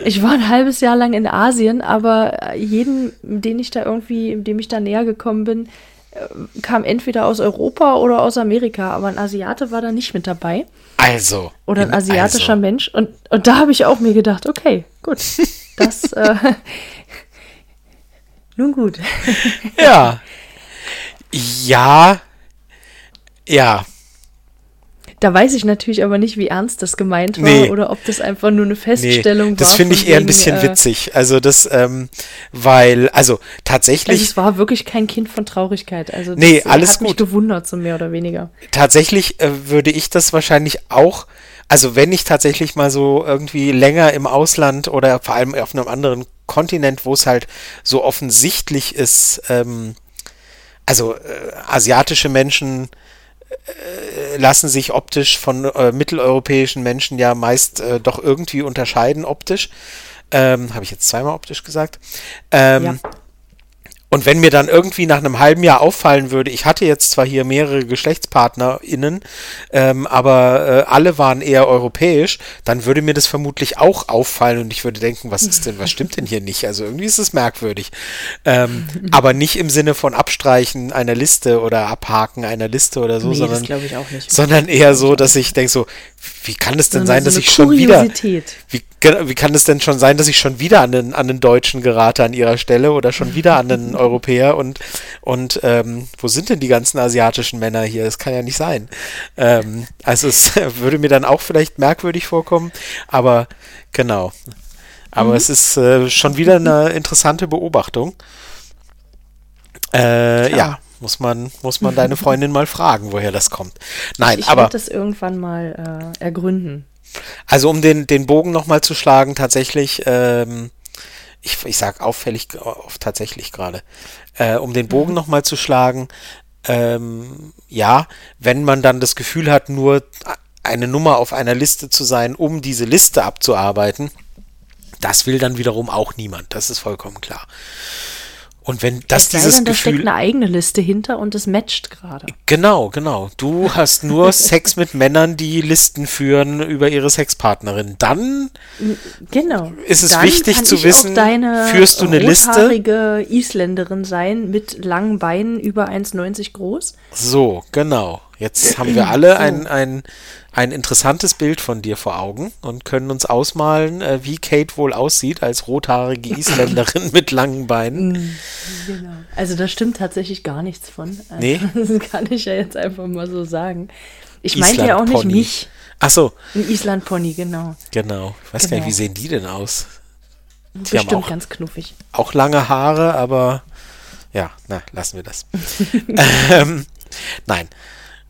ich war ein halbes Jahr lang in Asien, aber jeden, den ich da irgendwie, dem ich da näher gekommen bin, äh, kam entweder aus Europa oder aus Amerika, aber ein Asiate war da nicht mit dabei. Also. Oder ein asiatischer also. Mensch. Und, und da habe ich auch mir gedacht, okay, gut. Das, äh, nun gut. ja. Ja. Ja. Da weiß ich natürlich aber nicht, wie ernst das gemeint war nee. oder ob das einfach nur eine Feststellung nee, das war. Das finde ich eher ein bisschen äh, witzig. Also das, ähm, weil, also tatsächlich. Also es war wirklich kein Kind von Traurigkeit. Also das nee, alles hat gut. mich gewundert, so mehr oder weniger. Tatsächlich äh, würde ich das wahrscheinlich auch, also wenn ich tatsächlich mal so irgendwie länger im Ausland oder vor allem auf einem anderen Kontinent, wo es halt so offensichtlich ist, ähm, also äh, asiatische Menschen äh, lassen sich optisch von äh, mitteleuropäischen Menschen ja meist äh, doch irgendwie unterscheiden optisch. Ähm, Habe ich jetzt zweimal optisch gesagt? Ähm, ja. Und wenn mir dann irgendwie nach einem halben Jahr auffallen würde, ich hatte jetzt zwar hier mehrere GeschlechtspartnerInnen, ähm, aber äh, alle waren eher europäisch, dann würde mir das vermutlich auch auffallen und ich würde denken, was ist denn, was stimmt denn hier nicht? Also irgendwie ist es merkwürdig. Ähm, aber nicht im Sinne von Abstreichen einer Liste oder Abhaken einer Liste oder so, nee, sondern, sondern eher so, dass ich denke so, wie kann es denn so sein, dass ich schon wieder, wie, wie kann es denn schon sein, dass ich schon wieder an den, an den Deutschen gerate an ihrer Stelle oder schon wieder an den Europäer und, und ähm, wo sind denn die ganzen asiatischen Männer hier? Das kann ja nicht sein. Ähm, also es würde mir dann auch vielleicht merkwürdig vorkommen, aber genau. Aber mhm. es ist äh, schon wieder eine interessante Beobachtung. Äh, ja, muss man, muss man deine Freundin mal fragen, woher das kommt. Nein, ich, ich aber. Ich das irgendwann mal äh, ergründen. Also um den, den Bogen nochmal zu schlagen, tatsächlich, ähm, ich, ich sag auffällig auf tatsächlich gerade, äh, um den Bogen mhm. nochmal zu schlagen, ähm, ja, wenn man dann das Gefühl hat, nur eine Nummer auf einer Liste zu sein, um diese Liste abzuarbeiten, das will dann wiederum auch niemand, das ist vollkommen klar. Und wenn das es dieses denn, da Gefühl, steckt eine eigene Liste hinter und es matcht gerade. Genau, genau. Du hast nur Sex mit Männern, die Listen führen über ihre Sexpartnerin. Dann genau. ist es Dann wichtig zu wissen, führst du eine Liste? Isländerin sein mit langen Beinen über 1,90 groß. So, genau. Jetzt haben wir alle ein, ein ein interessantes Bild von dir vor Augen und können uns ausmalen, äh, wie Kate wohl aussieht als rothaarige Isländerin mit langen Beinen. Mm, genau. Also da stimmt tatsächlich gar nichts von. Also, nee. Das kann ich ja jetzt einfach mal so sagen. Ich meinte ja auch nicht mich. Ach so. Ein Island-Pony, genau. Genau. Ich weiß genau. gar nicht, genau. wie sehen die denn aus? Die Bestimmt haben auch, ganz knuffig. Auch lange Haare, aber ja, na, lassen wir das. ähm, nein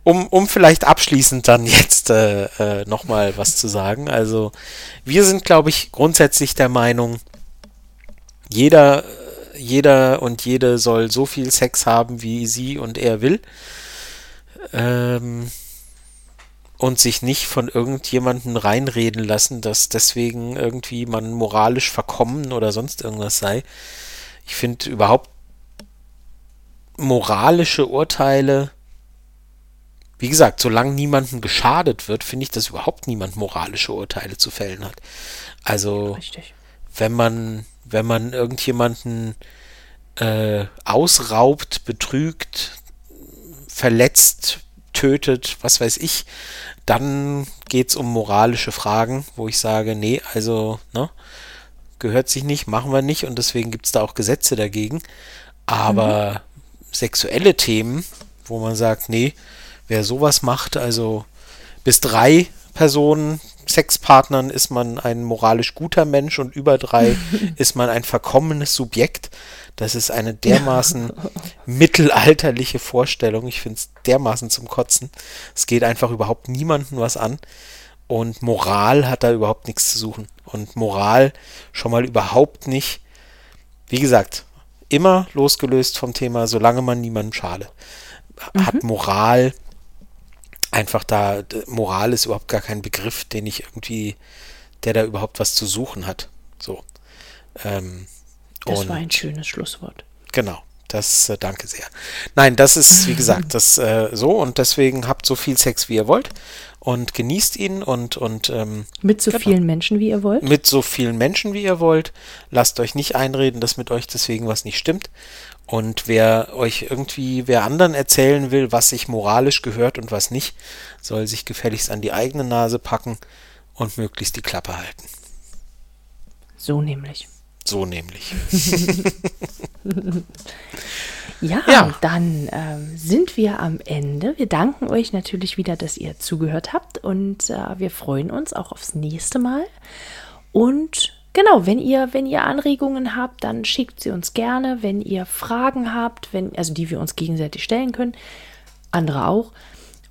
um, um vielleicht abschließend dann jetzt äh, äh, nochmal was zu sagen. Also wir sind, glaube ich, grundsätzlich der Meinung, jeder jeder und jede soll so viel Sex haben, wie sie und er will. Ähm, und sich nicht von irgendjemandem reinreden lassen, dass deswegen irgendwie man moralisch verkommen oder sonst irgendwas sei. Ich finde überhaupt moralische Urteile, wie gesagt, solange niemandem geschadet wird, finde ich, dass überhaupt niemand moralische Urteile zu fällen hat. Also, Richtig. wenn man, wenn man irgendjemanden äh, ausraubt, betrügt, verletzt, tötet, was weiß ich, dann geht es um moralische Fragen, wo ich sage, nee, also, ne, gehört sich nicht, machen wir nicht und deswegen gibt es da auch Gesetze dagegen. Aber mhm. sexuelle Themen, wo man sagt, nee, wer sowas macht, also bis drei Personen, Sexpartnern ist man ein moralisch guter Mensch und über drei ist man ein verkommenes Subjekt. Das ist eine dermaßen mittelalterliche Vorstellung. Ich finde es dermaßen zum Kotzen. Es geht einfach überhaupt niemandem was an. Und Moral hat da überhaupt nichts zu suchen. Und Moral schon mal überhaupt nicht. Wie gesagt, immer losgelöst vom Thema, solange man niemandem schade. Mhm. Hat Moral einfach da, Moral ist überhaupt gar kein Begriff, den ich irgendwie, der da überhaupt was zu suchen hat. So. Ähm, das war ein schönes Schlusswort. Genau. Das äh, danke sehr. Nein, das ist, wie gesagt, das äh, so und deswegen habt so viel Sex, wie ihr wollt und genießt ihn und und ähm, mit so genau. vielen Menschen, wie ihr wollt. Mit so vielen Menschen, wie ihr wollt. Lasst euch nicht einreden, dass mit euch deswegen was nicht stimmt. Und wer euch irgendwie, wer anderen erzählen will, was sich moralisch gehört und was nicht, soll sich gefälligst an die eigene Nase packen und möglichst die Klappe halten. So nämlich. So nämlich. ja, ja, dann ähm, sind wir am Ende. Wir danken euch natürlich wieder, dass ihr zugehört habt und äh, wir freuen uns auch aufs nächste Mal. Und genau, wenn ihr, wenn ihr Anregungen habt, dann schickt sie uns gerne. Wenn ihr Fragen habt, wenn, also die wir uns gegenseitig stellen können, andere auch,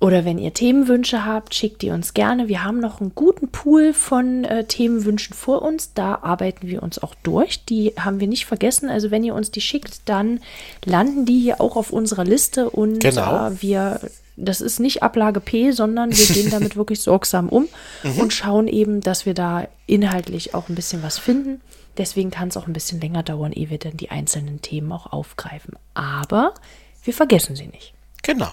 oder wenn ihr Themenwünsche habt, schickt die uns gerne. Wir haben noch einen guten Pool von äh, Themenwünschen vor uns. Da arbeiten wir uns auch durch. Die haben wir nicht vergessen. Also wenn ihr uns die schickt, dann landen die hier auch auf unserer Liste und genau. äh, wir das ist nicht Ablage P, sondern wir gehen damit wirklich sorgsam um mhm. und schauen eben, dass wir da inhaltlich auch ein bisschen was finden. Deswegen kann es auch ein bisschen länger dauern, ehe wir dann die einzelnen Themen auch aufgreifen. Aber wir vergessen sie nicht. Genau.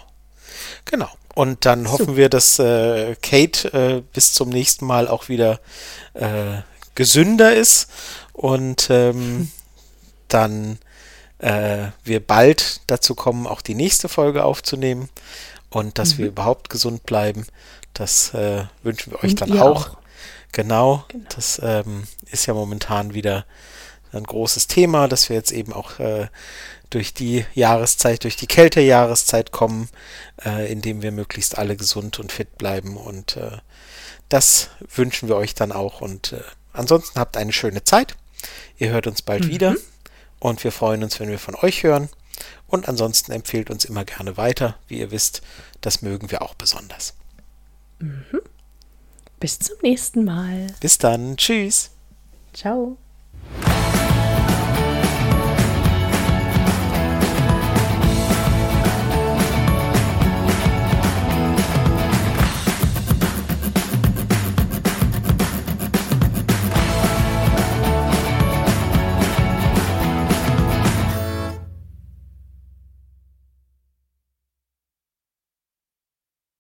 Genau. Und dann hoffen so. wir, dass äh, Kate äh, bis zum nächsten Mal auch wieder äh, gesünder ist und ähm, hm. dann äh, wir bald dazu kommen, auch die nächste Folge aufzunehmen und dass mhm. wir überhaupt gesund bleiben. Das äh, wünschen wir euch und dann auch. auch. Genau, genau. Das ähm, ist ja momentan wieder ein großes Thema, dass wir jetzt eben auch äh, durch die Jahreszeit, durch die Kältejahreszeit kommen, äh, indem wir möglichst alle gesund und fit bleiben. Und äh, das wünschen wir euch dann auch. Und äh, ansonsten habt eine schöne Zeit. Ihr hört uns bald mhm. wieder. Und wir freuen uns, wenn wir von euch hören. Und ansonsten empfehlt uns immer gerne weiter. Wie ihr wisst, das mögen wir auch besonders. Mhm. Bis zum nächsten Mal. Bis dann. Tschüss. Ciao.